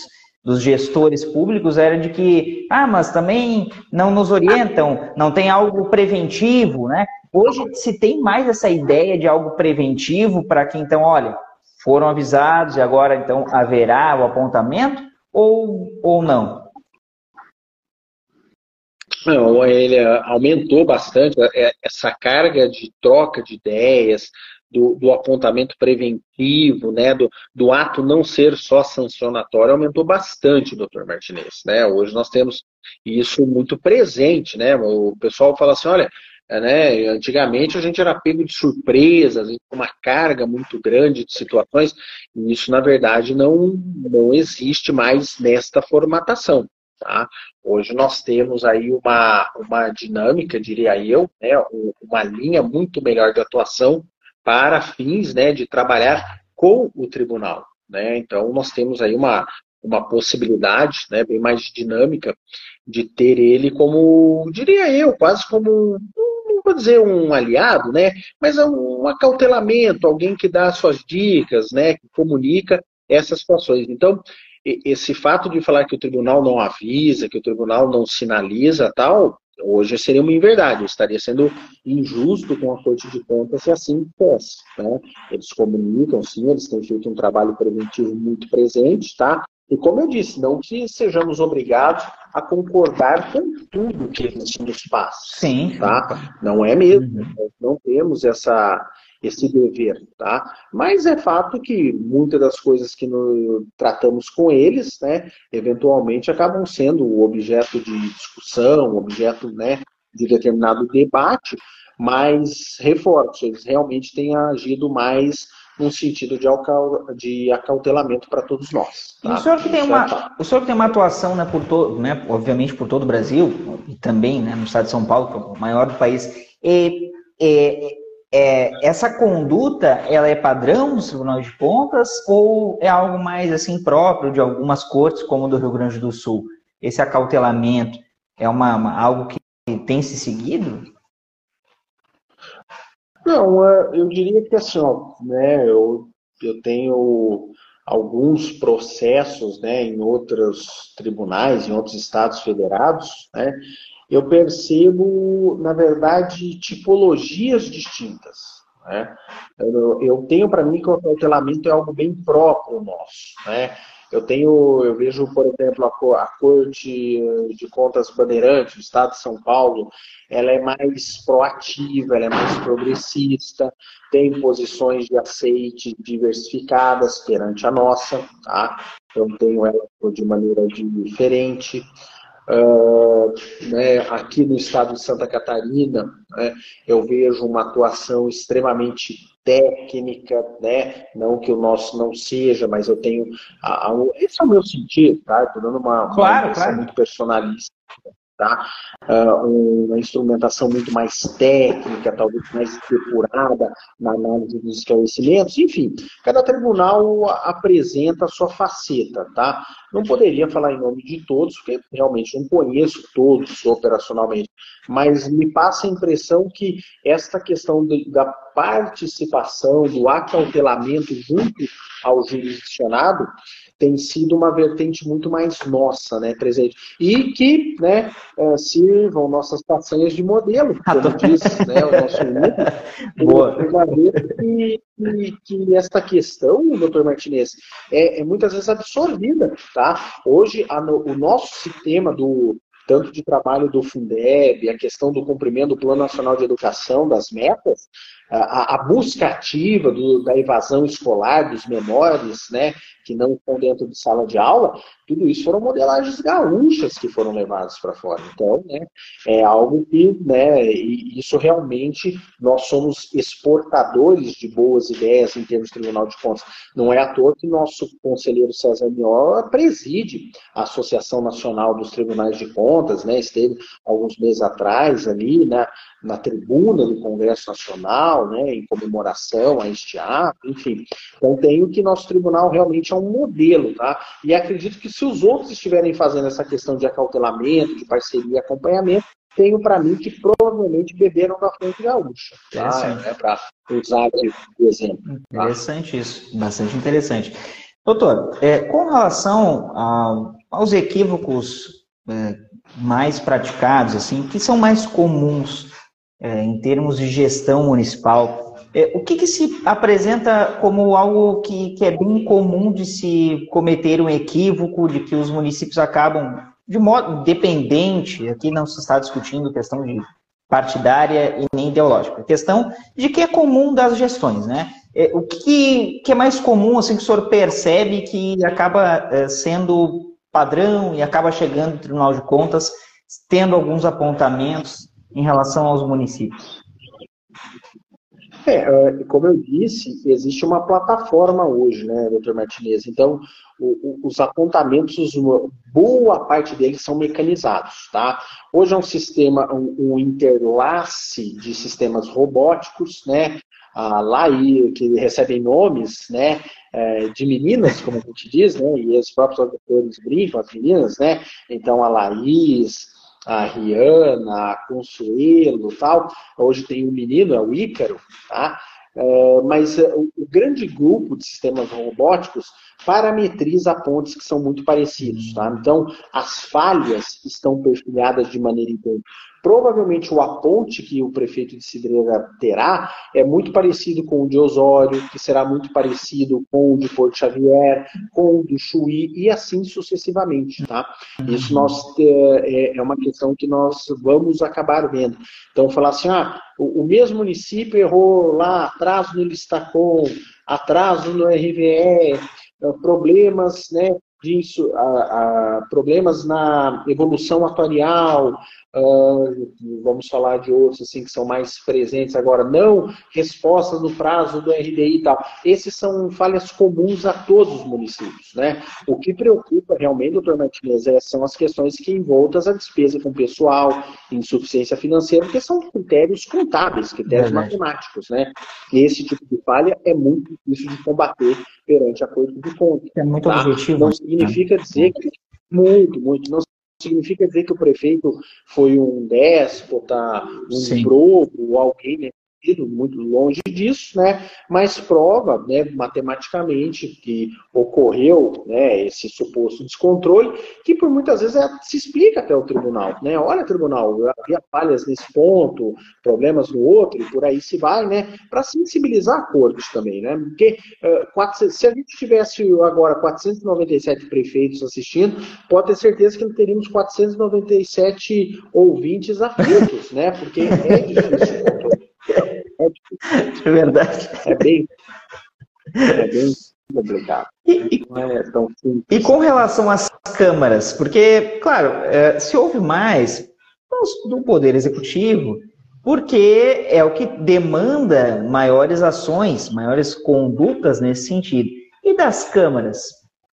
dos gestores públicos era de que, ah, mas também não nos orientam, não tem algo preventivo, né? Hoje se tem mais essa ideia de algo preventivo para que então, olha, foram avisados e agora então haverá o apontamento ou, ou não? Não, ele aumentou bastante é, essa carga de troca de ideias, do, do, apontamento preventivo, né, do, do, ato não ser só sancionatório, aumentou bastante, doutor Martinez. Né? Hoje nós temos isso muito presente. Né? O pessoal fala assim, olha, é, né, antigamente a gente era pego de surpresas, uma carga muito grande de situações, e isso, na verdade, não, não existe mais nesta formatação. Tá? Hoje nós temos aí uma, uma dinâmica, diria eu, né, uma linha muito melhor de atuação para fins né, de trabalhar com o tribunal. Né? Então nós temos aí uma, uma possibilidade né, bem mais dinâmica de ter ele como, diria eu, quase como, não vou dizer um aliado, né, mas um acautelamento, alguém que dá suas dicas, né, que comunica essas situações. Então, esse fato de falar que o tribunal não avisa, que o tribunal não sinaliza tal, hoje seria uma inverdade, eu estaria sendo injusto com a Corte de Contas se assim fosse. Né? Eles comunicam, sim, eles têm feito um trabalho preventivo muito presente, tá? E como eu disse, não que sejamos obrigados a concordar com tudo que eles nos passam. Sim. Tá? Não é mesmo. Uhum. Nós não temos essa, esse dever, tá? Mas é fato que muitas das coisas que tratamos com eles, né, eventualmente acabam sendo objeto de discussão, objeto, né, de determinado debate, mas reforço, eles realmente têm agido mais num sentido de, de acautelamento para todos nós. Tá? O, senhor que tem uma, o senhor que tem uma atuação, né, por todo, né, obviamente por todo o Brasil, e também né, no estado de São Paulo, que é o maior do país, e, e é, essa conduta ela é padrão nos tribunais de contas ou é algo mais assim próprio de algumas cortes, como do Rio Grande do Sul? Esse acautelamento é uma, uma algo que tem se seguido? Não, é, eu diria que assim, ó, né, eu, eu tenho alguns processos né, em outros tribunais, em outros estados federados, né, eu percebo, na verdade, tipologias distintas. Né? Eu, eu tenho para mim que o acautelamento é algo bem próprio nosso. Né? Eu tenho, eu vejo, por exemplo, a, a Corte de Contas Bandeirante do Estado de São Paulo, ela é mais proativa, ela é mais progressista, tem posições de aceite diversificadas perante a nossa, tá? Eu tenho ela de maneira diferente. Uh, né, aqui no estado de Santa Catarina, né, eu vejo uma atuação extremamente técnica, né? não que o nosso não seja, mas eu tenho. A, a, esse é o meu sentido, tá? Estou dando uma, claro, uma claro. muito personalista tá? Uh, uma instrumentação muito mais técnica, talvez mais depurada na análise dos esclarecimentos, enfim, cada tribunal apresenta a sua faceta, tá? Não poderia falar em nome de todos, porque realmente não conheço todos operacionalmente, mas me passa a impressão que esta questão da participação, do acautelamento junto ao jurisdicionado, tem sido uma vertente muito mais nossa, né, presente. E que, né, é, sirvam nossas façanhas de modelo, como diz né, o nosso amigo. Boa. Que, que, que esta questão, doutor Martinez, é, é, muitas vezes absorvida, tá? Hoje, a, o nosso sistema do tanto de trabalho do Fundeb, a questão do cumprimento do Plano Nacional de Educação, das metas, a, a busca ativa do, da evasão escolar dos menores, né, que não estão dentro de sala de aula, tudo isso foram modelagens gaúchas que foram levadas para fora. Então, né, é algo que, né, isso realmente nós somos exportadores de boas ideias em termos de Tribunal de Contas. Não é à toa que nosso conselheiro César Mió preside a Associação Nacional dos Tribunais de Contas, né, esteve alguns meses atrás ali, né, na tribuna do Congresso Nacional, né, em comemoração a este ato, enfim. Então, tenho que nosso tribunal realmente é um modelo, tá? E acredito que se os outros estiverem fazendo essa questão de acautelamento, de parceria e acompanhamento, tenho para mim que provavelmente beberam da fonte gaúcha. Tá? É para usar de exemplo. Tá? Interessante isso, bastante interessante. Doutor, é, com relação a, aos equívocos é, mais praticados, assim, que são mais comuns é, em termos de gestão municipal, é, o que, que, se apresenta como algo que, que, é bem comum de se cometer um equívoco, de que os municípios acabam, de modo dependente, aqui não se está discutindo questão de partidária e nem ideológica, questão de que é comum das gestões, né? É, o que, que, é mais comum, assim, que o senhor percebe que acaba é, sendo padrão e acaba chegando no Tribunal de Contas, tendo alguns apontamentos em relação aos municípios? É, é, como eu disse, existe uma plataforma hoje, né, doutor Martinez? Então, o, o, os apontamentos, boa parte deles são mecanizados, tá? Hoje é um sistema, um, um interlace de sistemas robóticos, né? A LAI, que recebem nomes, né? É, de meninas, como a gente diz, né? E os próprios autores brincam, as meninas, né? Então, a Laís, a Rihanna, a Consuelo tal. Hoje tem um menino, é o Ícaro, tá? É, mas é, o, grande grupo de sistemas robóticos parametriza pontos que são muito parecidos. Tá? Então, as falhas estão perfilhadas de maneira idêntica. Provavelmente o aponte que o prefeito de Cidreira terá é muito parecido com o de Osório, que será muito parecido com o de Porto Xavier, com o do Chuí e assim sucessivamente. Tá? Isso nós, é, é uma questão que nós vamos acabar vendo. Então, falar assim, ah, o, o mesmo município errou lá atrás no Listacom, atraso no RVE, problemas né, disso, a, a, problemas na evolução atuarial, Uh, vamos falar de outros assim que são mais presentes agora, não respostas no prazo do RDI e tal. Esses são falhas comuns a todos os municípios. Né? O que preocupa realmente, doutor Martinez, é, são as questões que envoltas a despesa com pessoal, insuficiência financeira, porque são critérios contábeis, critérios é matemáticos. Né? E esse tipo de falha é muito difícil de combater perante a Corte de Contas. É muito tá? objetivo. Não significa dizer que muito, muito. Não significa dizer que o prefeito foi um déspota, um Sim. ou alguém né, resolvido, muito longe disso, né? Mas prova, né, matematicamente que ocorreu, né, esse suposto descontrole, que por muitas vezes é, se explica até o tribunal, né? Olha, tribunal, havia falhas nesse ponto, problemas no outro, e por aí se vai, né? Para sensibilizar a corte também, né? Porque uh, 400, se a gente tivesse agora 497 prefeitos assistindo, pode ter certeza que não teríamos 497 ouvintes aflitos, né? Porque é difícil. É, difícil. É verdade. É bem, é bem complicado. E, e, é e, com relação às câmaras, porque, claro, é, se houve mais do Poder Executivo, porque é o que demanda maiores ações, maiores condutas nesse sentido. E das câmaras?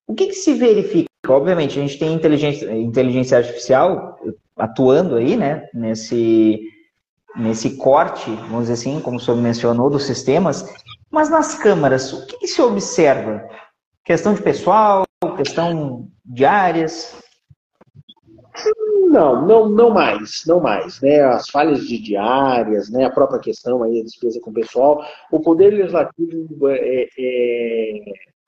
O que, que se verifica? Obviamente, a gente tem inteligência, inteligência artificial atuando aí, né, nesse, nesse corte, vamos dizer assim, como o senhor mencionou, dos sistemas, mas nas câmaras, o que, que se observa? Questão de pessoal, questão de áreas? Não, não, não mais, não mais, né? As falhas de diárias, né? A própria questão aí da despesa com o pessoal, o poder legislativo é, é,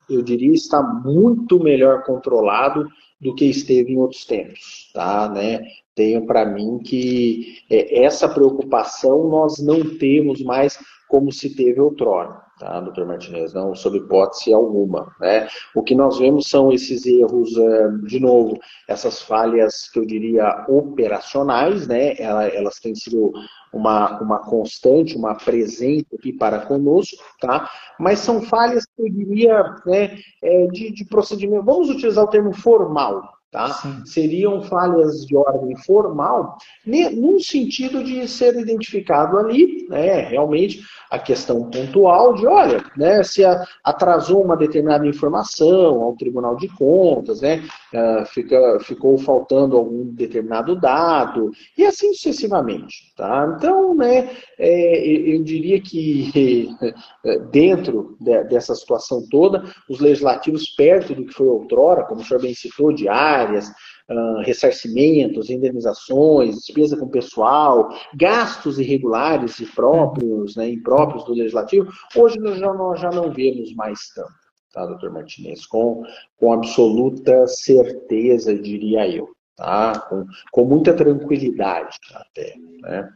eu diria, está muito melhor controlado do que esteve em outros tempos, tá? Né? Tenho para mim que é, essa preocupação nós não temos mais como se teve outrora tá, doutor Martinez? Não, sob hipótese alguma. Né? O que nós vemos são esses erros, é, de novo, essas falhas que eu diria operacionais, né? Elas têm sido uma, uma constante, uma presente aqui para conosco, tá? Mas são falhas que eu diria né, é, de, de procedimento. Vamos utilizar o termo formal, Tá? Seriam falhas de ordem formal, num sentido de ser identificado ali, né, realmente, a questão pontual de, olha, né, se atrasou uma determinada informação ao Tribunal de Contas, né, uh, fica, ficou faltando algum determinado dado, e assim sucessivamente. Tá? Então, né, é, eu diria que dentro de, dessa situação toda, os legislativos, perto do que foi outrora, como o senhor bem citou, de áreas, uh, ressarcimentos, indenizações, despesa com pessoal, gastos irregulares e próprios, né, impróprios do legislativo, hoje nós já, nós já não vemos mais tanto, tá, doutor Martinez? Com, com absoluta certeza, diria eu, tá? Com, com muita tranquilidade até, né?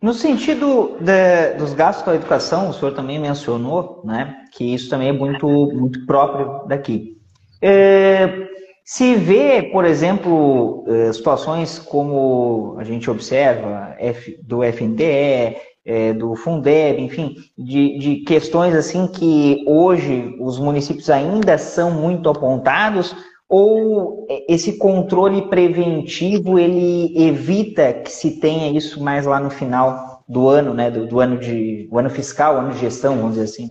No sentido de, dos gastos com a educação, o senhor também mencionou, né, que isso também é muito, muito próprio daqui. É, se vê, por exemplo, eh, situações como a gente observa do FNDE, eh, do Fundeb, enfim, de, de questões assim que hoje os municípios ainda são muito apontados, ou esse controle preventivo ele evita que se tenha isso mais lá no final do ano, né, do, do ano de ano fiscal, ano de gestão, vamos dizer assim?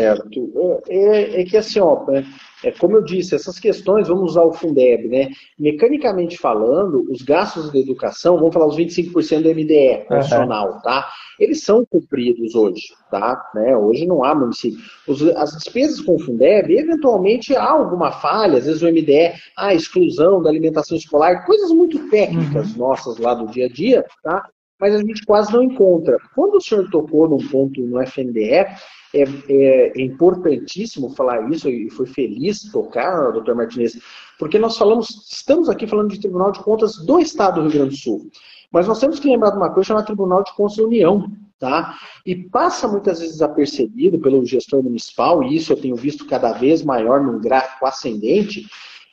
Certo. É, é, é que assim, ó, é, é, como eu disse, essas questões, vamos usar o Fundeb, né? Mecanicamente falando, os gastos de educação, vamos falar os 25% do MDE nacional, uhum. tá? Eles são cumpridos hoje, tá? Né? Hoje não há município. Os, as despesas com o Fundeb, eventualmente há alguma falha, às vezes o MDE, a exclusão da alimentação escolar, coisas muito técnicas uhum. nossas lá do dia a dia, tá? Mas a gente quase não encontra. Quando o senhor tocou num ponto no FNDE, é, é, importantíssimo falar isso, e foi feliz tocar, doutor Martinez, porque nós falamos, estamos aqui falando de Tribunal de Contas do Estado do Rio Grande do Sul. Mas nós temos que lembrar de uma coisa chamada Tribunal de Contas da União, tá? E passa muitas vezes desapercebido pelo gestor municipal, e isso eu tenho visto cada vez maior num gráfico ascendente,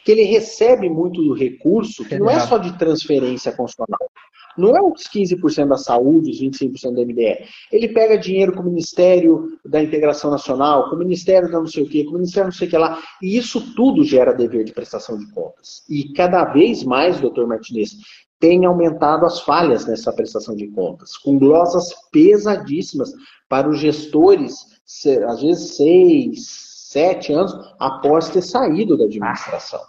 que ele recebe muito do recurso, que não é só de transferência constitucional, não é os 15% da saúde, os 25% do MDE. Ele pega dinheiro com o Ministério da Integração Nacional, com o Ministério da não sei o quê, com o Ministério não sei o que lá. E isso tudo gera dever de prestação de contas. E cada vez mais, doutor Martinez, tem aumentado as falhas nessa prestação de contas, com glosas pesadíssimas para os gestores, às vezes seis, sete anos após ter saído da administração.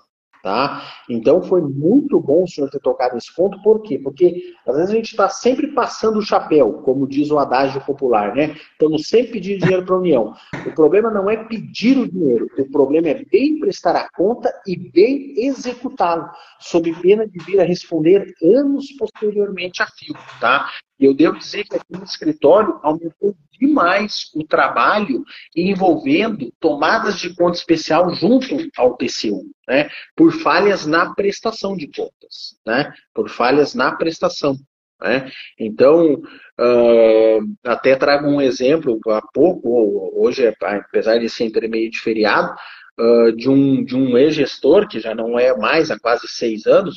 Tá? Então foi muito bom o senhor ter tocado nesse ponto, por quê? Porque às vezes a gente está sempre passando o chapéu, como diz o adágio popular, né? Estamos sempre pedindo dinheiro para a União. O problema não é pedir o dinheiro, o problema é bem prestar a conta e bem executá-lo, sob pena de vir a responder anos posteriormente a fio, tá? E eu devo dizer que aqui no escritório aumentou demais o trabalho envolvendo tomadas de conta especial junto ao TCU, né? Por falhas na prestação de contas, né? Por falhas na prestação. Né? Então, uh, até trago um exemplo há pouco, hoje, apesar de ser intermeio de feriado, uh, de um, de um ex-gestor, que já não é mais há quase seis anos,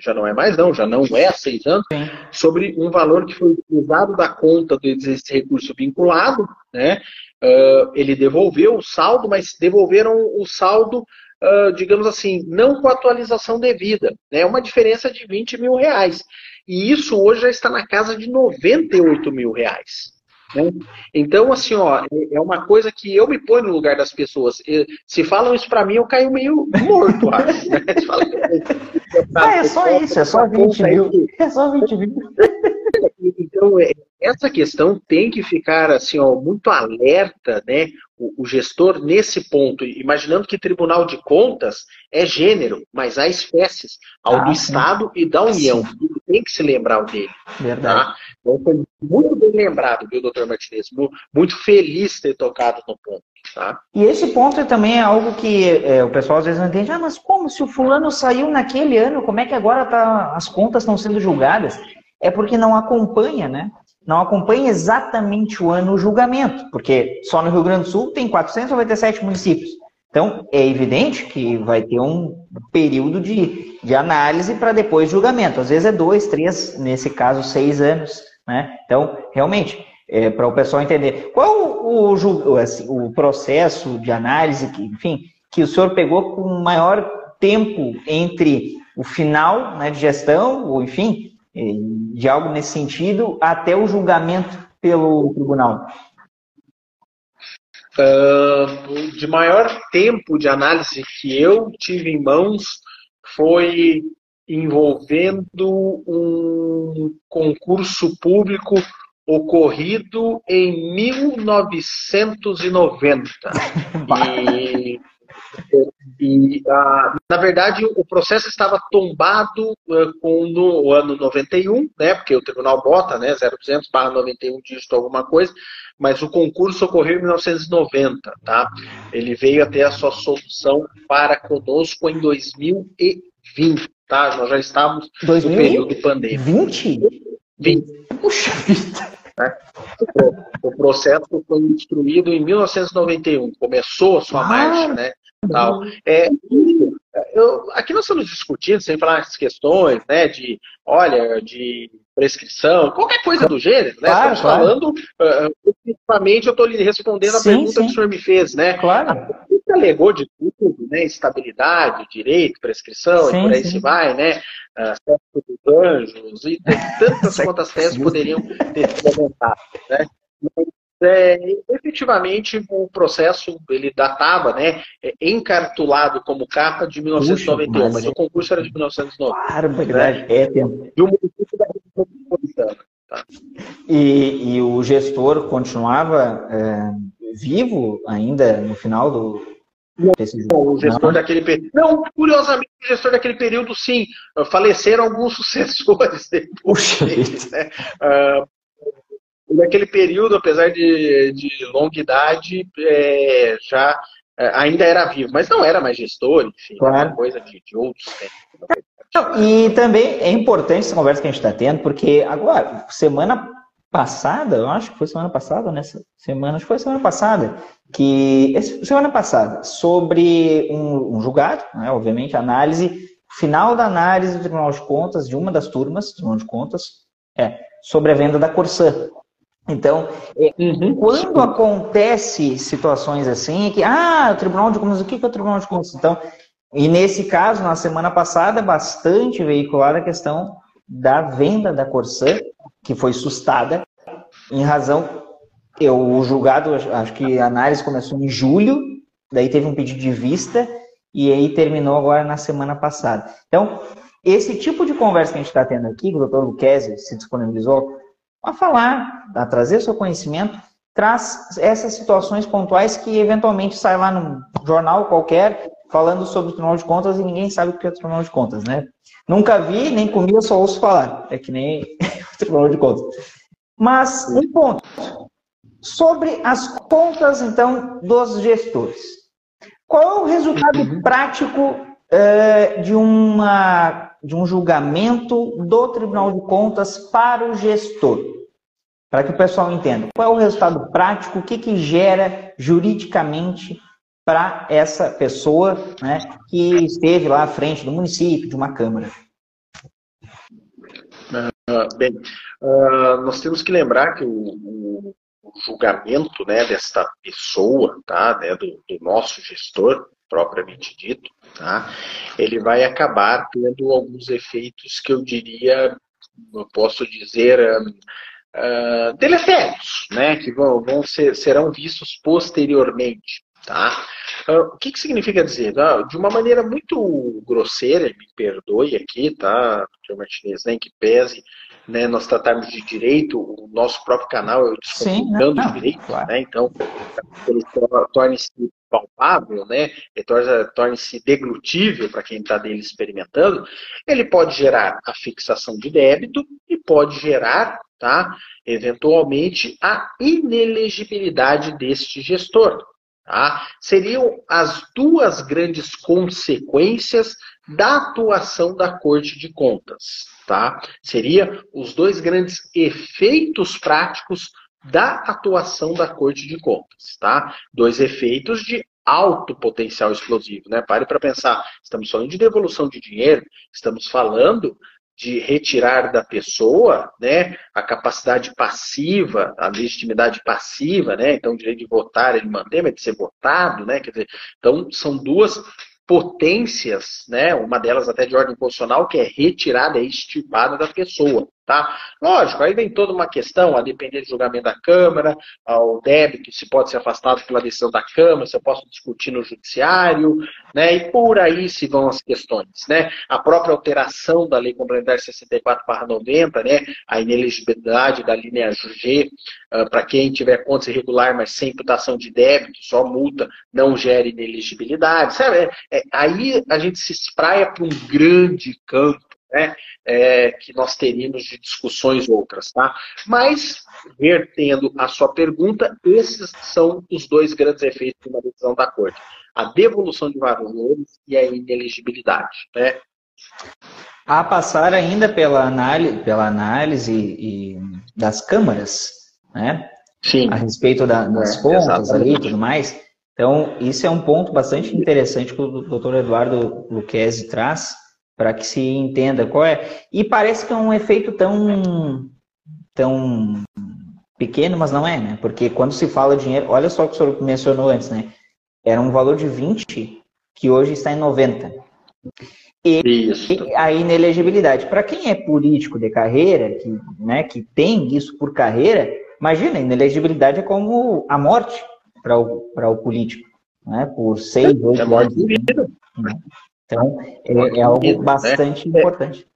já não é mais não, já não é há seis anos, sobre um valor que foi utilizado da conta desse recurso vinculado, né? Uh, ele devolveu o saldo, mas devolveram o saldo Uh, digamos assim, não com atualização devida. É né? uma diferença de 20 mil reais. E isso hoje já está na casa de 98 mil reais. Né? Então, assim, ó, é, é uma coisa que eu me ponho no lugar das pessoas. Se falam isso para mim, eu caio meio morto, acho. Né? ah, é só isso, é só 20 mil. É só 20 mil. Então, é, essa questão tem que ficar assim, ó, muito alerta, né? O, o, gestor nesse ponto, imaginando que Tribunal de Contas é gênero, mas há espécies, ao ah, do sim. Estado e da União. Sim. Tem que se lembrar dele. Verdade. Tá? Então foi muito bem lembrado, viu, doutor Martinez? Muito feliz de ter tocado no ponto. Tá? E esse ponto também é algo que é, o pessoal às vezes não entende. Ah, mas como se o fulano saiu naquele ano, como é que agora tá, as contas estão sendo julgadas? É porque não acompanha, né? Não acompanha exatamente o ano o julgamento, porque só no Rio Grande do Sul tem 497 municípios. Então, é evidente que vai ter um período de, de análise para depois julgamento. Às vezes é dois, três, nesse caso, seis anos. Né? Então, realmente, é, para o pessoal entender. Qual o, o, assim, o processo de análise, que, enfim, que o senhor pegou com maior tempo entre o final né, de gestão, ou enfim, é, de algo nesse sentido, até o julgamento pelo tribunal? Uh, de maior tempo de análise que eu tive em mãos foi envolvendo um concurso público ocorrido em 1990. e, e ah, na verdade, o processo estava tombado uh, com no ano 91, né, porque o tribunal bota né, 0200 barra 91 dígito alguma coisa, mas o concurso ocorreu em 1990. Tá? Ele veio até a sua solução para conosco em 2020. Tá? Nós já estávamos 2020? no período pandêmico. 20? 20. Puxa vida! Né? O processo foi instruído em 1991, começou a sua ah, marcha, né? Tal. É, eu, aqui nós estamos discutindo, sem falar essas questões, né, de, olha, de prescrição, qualquer coisa do gênero, né? Claro, Estamos claro. falando, uh, principalmente eu estou lhe respondendo a sim, pergunta sim. que o senhor me fez, né? Claro. Alegou de tudo, né? Estabilidade, direito, prescrição, sim, e por aí sim. se vai, né? Uh, dos anjos, e tantas quantas teses poderiam ter sido aumentadas, né? é, efetivamente o processo ele datava, né, é, encartulado como capa de 1991, Puxa, mas, mas o concurso era de 1990. Claro, verdade, é tempo. Município da metropolitana. Tá? E, e o gestor continuava é, vivo ainda no final do, não, o gestor daquele período. Não, curiosamente, o gestor daquele período, sim. Faleceram alguns sucessores depois. Né? Uh, naquele período, apesar de, de longa idade, é, já é, ainda era vivo, mas não era mais gestor, enfim, claro. coisa de, de outros tempos. E também é importante essa conversa que a gente está tendo, porque agora, semana passada, eu acho que foi semana passada, nessa semana, acho que foi semana passada, que semana passada, sobre um, um julgado, né, obviamente, análise, final da análise do Tribunal de Contas, de uma das turmas do Tribunal de Contas, é sobre a venda da Corsã. Então, é, uhum. quando acontece situações assim, é que, ah, o Tribunal de Contas, o que é o Tribunal de Contas? Então, e nesse caso, na semana passada, bastante veiculada a questão da venda da Corsã, que foi sustada, em razão, eu, o julgado, acho que a análise começou em julho, daí teve um pedido de vista, e aí terminou agora na semana passada. Então, esse tipo de conversa que a gente está tendo aqui, que o doutor Luquezzi se disponibilizou, a falar, a trazer seu conhecimento, traz essas situações pontuais que eventualmente sai lá num jornal qualquer falando sobre o Tribunal de Contas e ninguém sabe o que é o Tribunal de Contas, né? Nunca vi, nem comigo, só ouço falar. É que nem Tribunal de Contas. Mas um ponto sobre as contas então dos gestores. Qual é o resultado uhum. prático uh, de, uma, de um julgamento do Tribunal de Contas para o gestor? Para que o pessoal entenda. Qual é o resultado prático? O que, que gera juridicamente para essa pessoa né, que esteve lá à frente do município, de uma Câmara? Uh, bem, uh, nós temos que lembrar que o, o, o julgamento né, desta pessoa, tá, né, do, do, nosso gestor, propriamente dito, tá, ele vai acabar tendo alguns efeitos que eu diria, eu posso dizer, uh, deletérios, né, que vão, vão ser, serão vistos posteriormente. Tá? Uh, o que, que significa dizer? Uh, de uma maneira muito grosseira, me perdoe aqui, tá, Dr. Martinez, nem né, que pese né, nós tratarmos de direito, o nosso próprio canal é o Descomplicando Direito, claro. né, então ele torne-se palpável, né, torne-se deglutível para quem está dele experimentando, ele pode gerar a fixação de débito e pode gerar, tá, eventualmente, a inelegibilidade deste gestor. Tá? Seriam as duas grandes consequências da atuação da Corte de Contas. Tá? Seria os dois grandes efeitos práticos da atuação da Corte de Contas. Tá? Dois efeitos de alto potencial explosivo. Né? Pare para pensar, estamos falando de devolução de dinheiro, estamos falando de retirar da pessoa né, a capacidade passiva, a legitimidade passiva, né, então o direito de votar ele mantém, mas de ser votado, né, quer dizer, então são duas potências, né, uma delas até de ordem constitucional, que é retirada, é extirpada da pessoa. Tá? Lógico, aí vem toda uma questão, a depender do julgamento da Câmara, o débito, se pode ser afastado pela decisão da Câmara, se eu posso discutir no Judiciário, né? e por aí se vão as questões. Né? A própria alteração da Lei Complementar 64-90, né? a ineligibilidade da linha G, uh, para quem tiver contas irregular, mas sem imputação de débito, só multa, não gera ineligibilidade. Sabe? É, é, aí a gente se espraia para um grande campo né, é, que nós teríamos de discussões outras. Tá? Mas, vertendo a sua pergunta, esses são os dois grandes efeitos de uma decisão da Corte. A devolução de valores e a ineligibilidade. Né? A passar ainda pela análise, pela análise e, das câmaras, né? Sim. A respeito da, das é, contas ali e tudo mais. Então, isso é um ponto bastante interessante que o doutor Eduardo Luquezzi traz, para que se entenda qual é. E parece que é um efeito tão, tão pequeno, mas não é, né? Porque quando se fala dinheiro, olha só o que o senhor mencionou antes, né? Era um valor de 20 que hoje está em 90. E isso. a inelegibilidade. Para quem é político de carreira, que, né, que tem isso por carreira, imagina, inelegibilidade é como a morte para o, o político. Né, por seis, é oito é anos. Então, é, é algo né? bastante né? importante.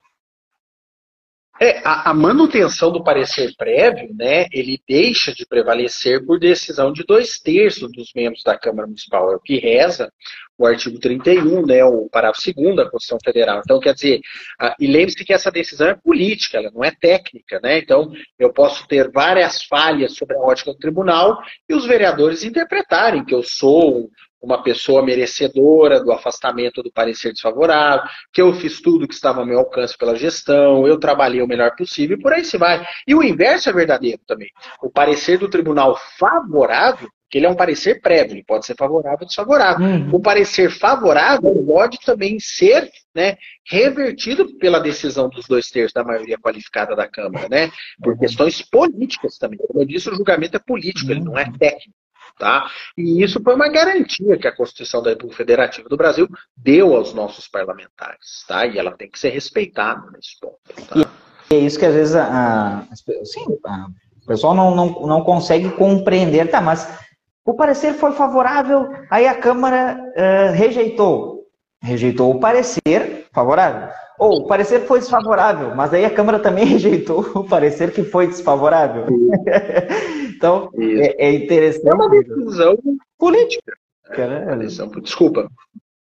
É, a, a, manutenção do parecer prévio, né, ele deixa de prevalecer por decisão de dois terços dos membros da Câmara Municipal. É o que reza o artigo 31, né, o parágrafo 2 da Constituição Federal. Então, quer dizer, a, e lembre-se que essa decisão é política, ela não é técnica, né? Então, eu posso ter várias falhas sobre a ótica do tribunal e os vereadores interpretarem que eu sou uma pessoa merecedora do afastamento do parecer desfavorável, que eu fiz tudo que estava ao meu alcance pela gestão, eu trabalhei o melhor possível e por aí se vai. E o inverso é verdadeiro também. O parecer do tribunal favorável, que ele é um parecer prévio, ele pode ser favorável ou desfavorável. Uhum. O parecer favorável pode também ser né, revertido pela decisão dos dois terços da maioria qualificada da Câmara, né? Por uhum. questões políticas também. Como eu disse, o julgamento é político, ele não é técnico. Tá? E isso foi uma garantia que a Constituição da República Federativa do Brasil deu aos nossos parlamentares. Tá? E ela tem que ser respeitada nesse ponto. Tá? E é isso que às vezes a, a, assim, a, o pessoal não, não, não consegue compreender. Tá, mas o parecer foi favorável, aí a Câmara uh, rejeitou. Rejeitou o parecer favorável. Ou o parecer foi desfavorável, mas aí a Câmara também rejeitou o parecer que foi desfavorável. então, é, é, interessante. É uma decisão política. É, uma decisão, desculpa.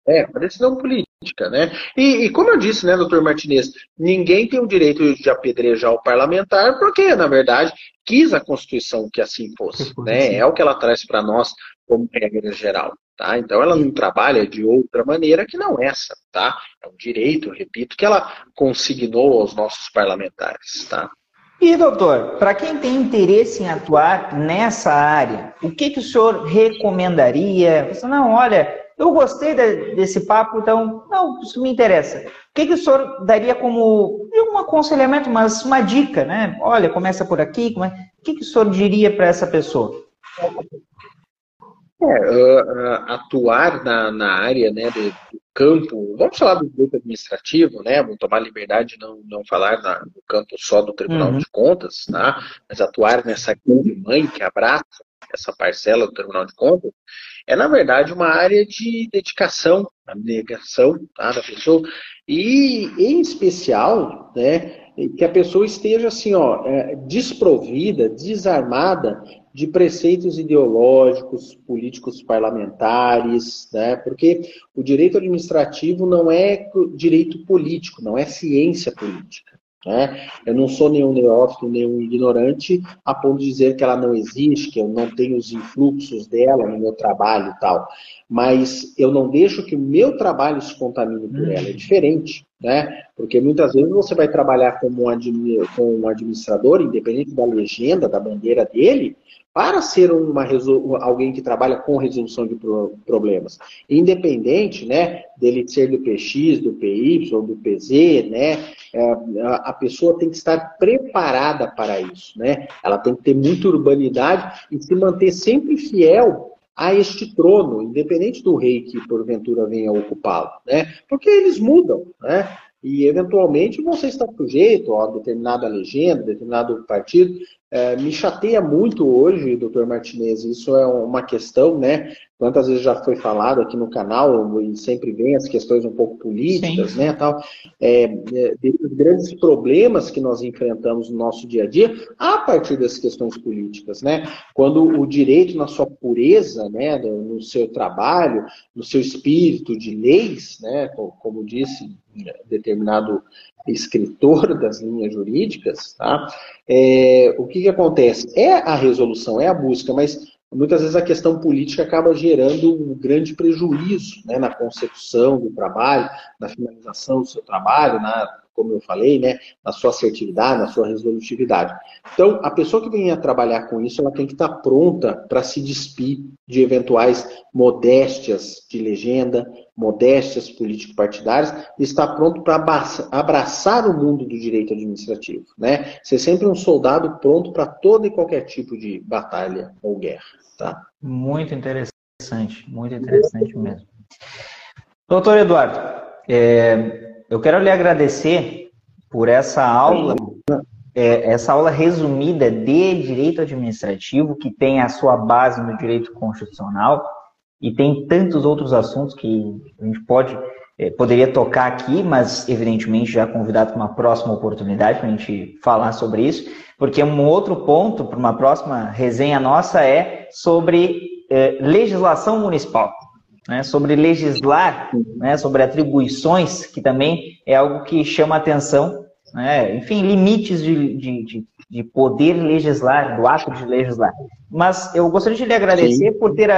É, uma decisão política. Né? E, e, como eu disse, né, doutor Martinez, ninguém tem o direito de apedrejar o parlamentar, porque, na verdade, quis a Constituição que assim fosse. Né? É o que ela traz para nós como regra geral. Tá? Então ela não trabalha de outra maneira que não essa. Tá? É um direito, repito, que ela consignou aos nossos parlamentares. Tá? E, doutor, para quem tem interesse em atuar nessa área, o que, que o senhor recomendaria? Você, não, olha, eu gostei de, desse papo, então, não, isso me interessa. O que, que o senhor daria como, um aconselhamento, mas uma dica, né? Olha, começa por aqui, come... o que, que o senhor diria para essa pessoa? É, uh, uh, atuar na, na área né, do, do, campo, vamos falar do direito administrativo, né? Vamos tomar liberdade de não, não falar na, no campo só do Tribunal uhum. de Contas, tá? mas atuar nessa grande mãe que abraça essa parcela do Tribunal de Contas, é, na verdade, uma área de dedicação, abnegação tá, da pessoa, e, em especial, né, que a pessoa esteja assim, ó, é, desprovida, desarmada de preceitos ideológicos, políticos parlamentares, né? porque o direito administrativo não é direito político, não é ciência política. Né? Eu não sou nenhum neófito, nenhum ignorante a ponto de dizer que ela não existe, que eu não tenho os influxos dela no meu trabalho e tal. Mas eu não deixo que o meu trabalho se contamine por ela. É diferente, né? Porque muitas vezes você vai trabalhar como um, um administrador, independente da legenda, da bandeira dele, para ser uma alguém que trabalha com resolução de problemas. Independente né, dele ser do PX, do PY, do PZ, né, é, a pessoa tem que estar preparada para isso. Né? Ela tem que ter muita urbanidade e se manter sempre fiel a este trono, independente do rei que porventura venha ocupá-lo. Né? Porque eles mudam. Né? e eventualmente você está sujeito a determinada legenda, determinado partido. É, me chateia muito hoje, doutor Martinez, isso é uma questão, né? Quantas vezes já foi falado aqui no canal, e sempre vem as questões um pouco políticas, Sim. né? Tal, é, é, desses grandes problemas que nós enfrentamos no nosso dia a dia, a partir das questões políticas, né? Quando o direito, na sua pureza, né, no seu trabalho, no seu espírito de leis, né, como disse determinado escritor das linhas jurídicas, tá? É, o que, que acontece? É a resolução, é a busca, mas muitas vezes a questão política acaba gerando um grande prejuízo né, na concepção do trabalho, na finalização do seu trabalho, na como eu falei, né, na sua assertividade, na sua resolutividade. Então, a pessoa que venha trabalhar com isso, ela tem que estar pronta para se despir de eventuais modéstias de legenda, modéstias político-partidárias, e estar pronto para abraçar o mundo do direito administrativo, né? Ser sempre um soldado pronto para todo e qualquer tipo de batalha ou guerra, tá? Muito interessante, muito interessante mesmo. Doutor Eduardo, é, eu quero lhe agradecer por essa aula, é, essa aula resumida de direito administrativo, que tem a sua base no direito constitucional e tem tantos outros assuntos que a gente pode é, poderia tocar aqui, mas evidentemente já convidado para uma próxima oportunidade para a gente falar sobre isso, porque um outro ponto para uma próxima resenha nossa é sobre é, legislação municipal né, sobre legislar, né, sobre atribuições, que também é algo que chama atenção, né, enfim, limites de, de, de, poder legislar, do ato de legislar. Mas eu gostaria de lhe agradecer Sim. por ter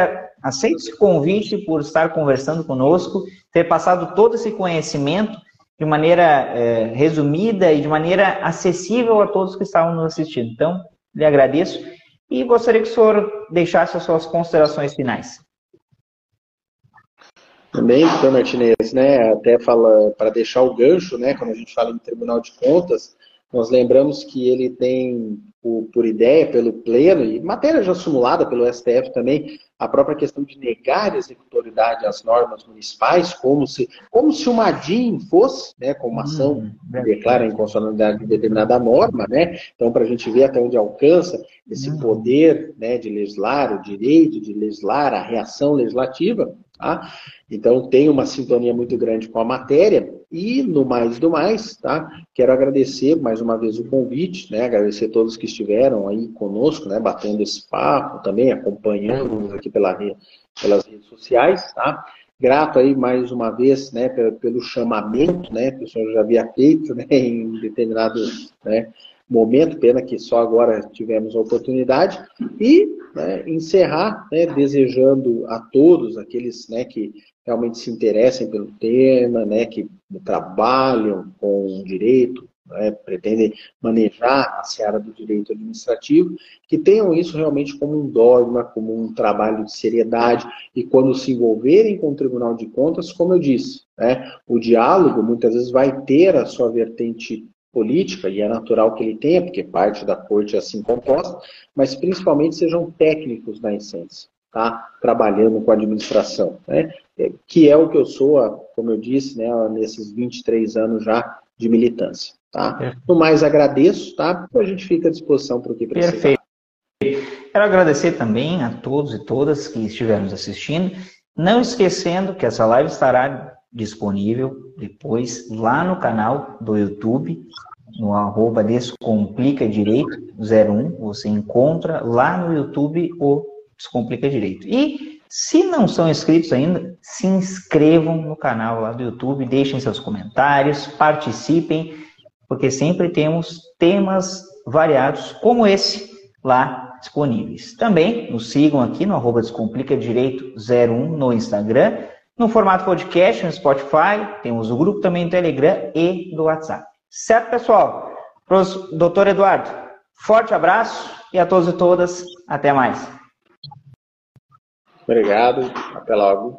aceito esse convite, por estar conversando conosco, ter passado todo esse conhecimento de maneira é, resumida e de maneira acessível a todos que estavam nos assistindo. Então, lhe agradeço e gostaria que o senhor deixasse as suas considerações finais. Também, doutor Martinez, né, até fala para deixar o gancho, né, quando a gente fala em Tribunal de Contas, nós lembramos que ele tem, por, por ideia, pelo Pleno, e matéria já simulada pelo STF também, a própria questão de negar a executoridade às normas municipais, como se, como se uma DIN fosse, né, como uma ação hum, que declara a inconstitucionalidade de determinada norma, né, então para a gente ver até onde alcança esse hum. poder né, de legislar, o direito de legislar, a reação legislativa, Tá? Então tem uma sintonia muito grande com a matéria e no mais do mais, tá? Quero agradecer mais uma vez o convite, né? Agradecer a todos que estiveram aí conosco, né? Batendo esse papo também, acompanhando aqui pela, pelas redes sociais, tá? grato aí mais uma vez, né, pelo chamamento, né, que o senhor já havia feito, né, em determinado, né, momento, pena que só agora tivemos a oportunidade, e né, encerrar né, desejando a todos, aqueles né, que realmente se interessem pelo tema, né, que trabalham com direito, né, pretendem manejar a seara do direito administrativo, que tenham isso realmente como um dogma, como um trabalho de seriedade, e quando se envolverem com o Tribunal de Contas, como eu disse, né, o diálogo muitas vezes vai ter a sua vertente política, e é natural que ele tenha, porque parte da corte é assim composta, mas principalmente sejam técnicos na essência, tá? trabalhando com a administração, né? É, que é o que eu sou, como eu disse, né, nesses 23 anos já de militância. Tá? É. No mais, agradeço, tá? a gente fica à disposição para o que precisar. Perfeito. Quero agradecer também a todos e todas que estiveram nos assistindo. Não esquecendo que essa live estará disponível depois lá no canal do YouTube, no arroba Descomplica Direito 01. Você encontra lá no YouTube o Descomplica Direito. E se não são inscritos ainda, se inscrevam no canal lá do YouTube, deixem seus comentários, participem, porque sempre temos temas variados como esse lá disponíveis. Também nos sigam aqui no arroba Descomplica Direito 01 no Instagram no formato podcast, no Spotify, temos o grupo também do Telegram e do WhatsApp. Certo, pessoal? Doutor Eduardo, forte abraço e a todos e todas, até mais. Obrigado, até logo.